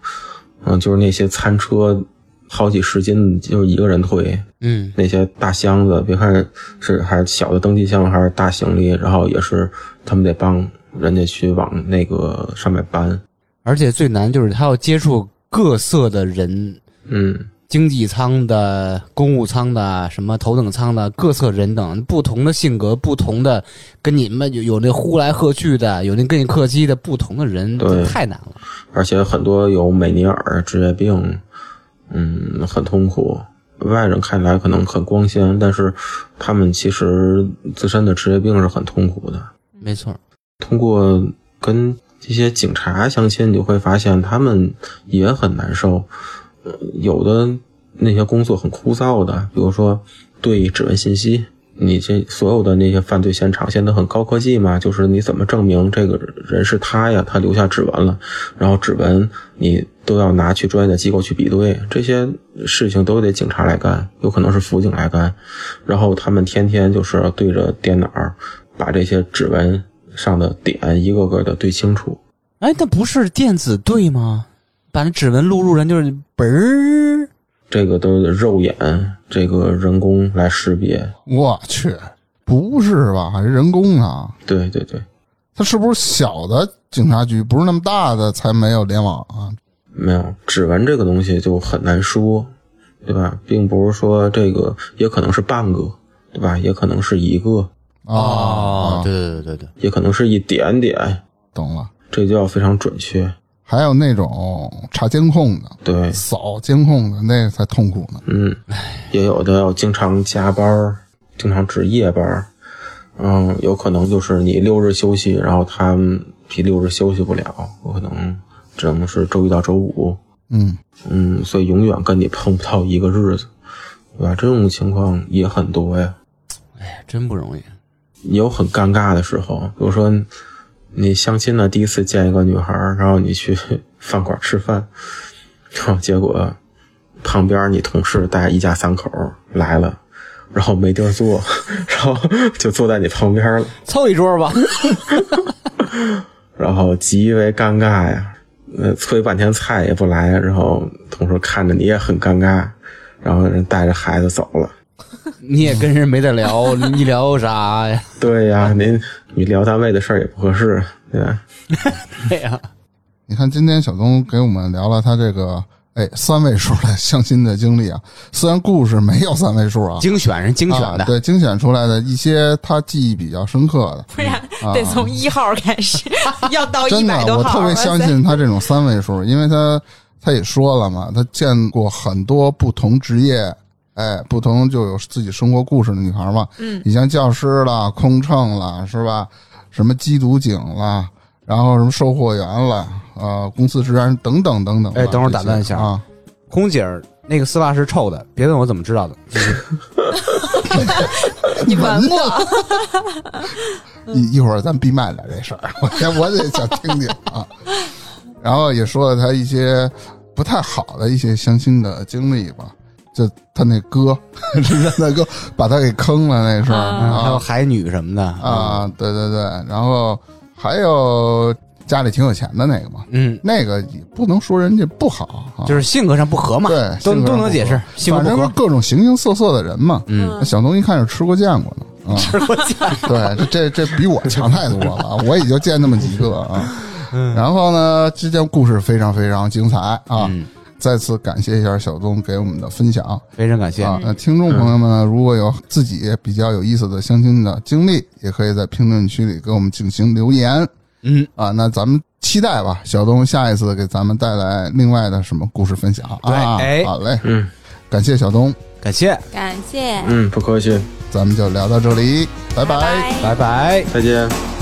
[SPEAKER 4] 嗯、就是那些餐车好几十斤，就是一个人推，
[SPEAKER 3] 嗯，
[SPEAKER 4] 那些大箱子，别看是还是小的登机箱，还是大行李，然后也是他们得帮人家去往那个上面搬。
[SPEAKER 3] 而且最难就是他要接触各色的人，
[SPEAKER 4] 嗯，
[SPEAKER 3] 经济舱的、公务舱的、什么头等舱的各色人等，不同的性格、不同的跟你们有有那呼来喝去的，有那跟你客气的不同的人，
[SPEAKER 4] 对
[SPEAKER 3] 这太难了。
[SPEAKER 4] 而且很多有美尼尔职业病，嗯，很痛苦。外人看来可能很光鲜，但是他们其实自身的职业病是很痛苦的。
[SPEAKER 3] 没错，
[SPEAKER 4] 通过跟这些警察相亲，你会发现他们也很难受。有的那些工作很枯燥的，比如说对指纹信息，你这所有的那些犯罪现场现在很高科技嘛，就是你怎么证明这个人是他呀？他留下指纹了，然后指纹你都要拿去专业的机构去比对，这些事情都得警察来干，有可能是辅警来干，然后他们天天就是对着电脑把这些指纹上的点一个个的对清楚。
[SPEAKER 3] 哎，那不是电子对吗？把那指纹录入人就是嘣儿，
[SPEAKER 4] 这个都得肉眼，这个人工来识别。
[SPEAKER 1] 我去，不是吧？还是人工啊？
[SPEAKER 4] 对对对，
[SPEAKER 1] 它是不是小的警察局，不是那么大的才没有联网啊？
[SPEAKER 4] 没有指纹这个东西就很难说，对吧？并不是说这个也可能是半个，对吧？也可能是一个，
[SPEAKER 1] 啊，
[SPEAKER 3] 对对对对对，
[SPEAKER 4] 也可能是一点点，
[SPEAKER 1] 懂了。
[SPEAKER 4] 这就要非常准确。
[SPEAKER 1] 还有那种查监控的、
[SPEAKER 4] 对，
[SPEAKER 1] 扫监控的，那才痛苦呢。
[SPEAKER 4] 嗯，也有的要经常加班儿，经常值夜班儿，嗯，有可能就是你六日休息，然后他们比六日休息不了，有可能只能是周一到周五，
[SPEAKER 1] 嗯，
[SPEAKER 4] 嗯，所以永远跟你碰不到一个日子，对吧？这种情况也很多呀，
[SPEAKER 3] 哎，真不容易。
[SPEAKER 4] 也有很尴尬的时候，比如说你相亲呢，第一次见一个女孩儿，然后你去 (laughs) 饭馆吃饭，然后结果旁边你同事带一家三口来了，然后没地儿坐，(laughs) 然后就坐在你旁边了。
[SPEAKER 3] 凑一桌吧。(laughs)
[SPEAKER 4] 然后极为尴尬呀。呃，催半天菜也不来，然后同事看着你也很尴尬，然后人带着孩子走了。
[SPEAKER 3] 你也跟人没得聊，(laughs) 你聊啥呀？
[SPEAKER 4] 对呀，您你聊单位的事儿也不合适，对吧？(laughs)
[SPEAKER 3] 对呀，(laughs)
[SPEAKER 1] 你看今天小东给我们聊了他这个哎三位数的相亲的经历啊，虽然故事没有三位数啊，
[SPEAKER 3] 精选是精选的，
[SPEAKER 1] 啊对精选出来的一些他记忆比较深刻的，
[SPEAKER 2] 不然得从一号开始，要到一
[SPEAKER 1] 真的
[SPEAKER 2] 百多号。
[SPEAKER 1] 我特别相信他这种三位数，因为他他也说了嘛，他见过很多不同职业。哎，不同就有自己生活故事的女孩嘛，
[SPEAKER 2] 嗯，
[SPEAKER 1] 你像教师啦、空乘啦，是吧？什么缉毒警啦，然后什么售货员啦，呃，公司职员等等等等吧。
[SPEAKER 3] 哎等会儿打断一下
[SPEAKER 1] 啊，
[SPEAKER 3] 空姐儿那个丝袜是臭的，别问我怎么知道的。(laughs)
[SPEAKER 2] 你闻过？(laughs)
[SPEAKER 1] 一一会儿咱闭麦聊这事儿，我先我得想听听啊。然后也说了他一些不太好的一些相亲的经历吧，就他那哥，(laughs) 是他哥把他给坑了那事儿
[SPEAKER 2] 啊
[SPEAKER 3] 还有
[SPEAKER 1] 啊。
[SPEAKER 3] 海女什么的，
[SPEAKER 1] 啊，对对对，然后还有家里挺有钱的那个嘛，
[SPEAKER 3] 嗯，
[SPEAKER 1] 那个也不能说人家不好啊，
[SPEAKER 3] 就是性格上不合嘛，
[SPEAKER 1] 对
[SPEAKER 3] 都都能解释，性格
[SPEAKER 1] 反正是
[SPEAKER 3] 不合。
[SPEAKER 1] 各种形形色色的人嘛。
[SPEAKER 3] 嗯，
[SPEAKER 1] 小东一看就吃过见过的，啊，吃过见，对，这这这比我强太多了啊，(laughs) 我也就见那么几个啊。然后呢，这件故事非常非常精彩啊！
[SPEAKER 3] 嗯，
[SPEAKER 1] 再次感谢一下小东给我们的分享
[SPEAKER 3] 非常感谢。
[SPEAKER 1] 啊！那听众朋友们呢，如果有自己比较有意思的相亲的经历，也可以在评论区里给我们进行留言
[SPEAKER 3] 嗯，
[SPEAKER 1] 啊！那咱们期待吧，小东下一次给咱们带来另外的什么故事分享
[SPEAKER 3] 对
[SPEAKER 1] 啊！
[SPEAKER 3] 哎
[SPEAKER 1] 好嘞，
[SPEAKER 4] 嗯
[SPEAKER 1] 感谢小东，
[SPEAKER 3] 感谢，
[SPEAKER 2] 感谢，
[SPEAKER 4] 嗯，不客气，
[SPEAKER 1] 咱们就聊到这里，拜
[SPEAKER 2] 拜
[SPEAKER 3] 拜拜。
[SPEAKER 4] 再见。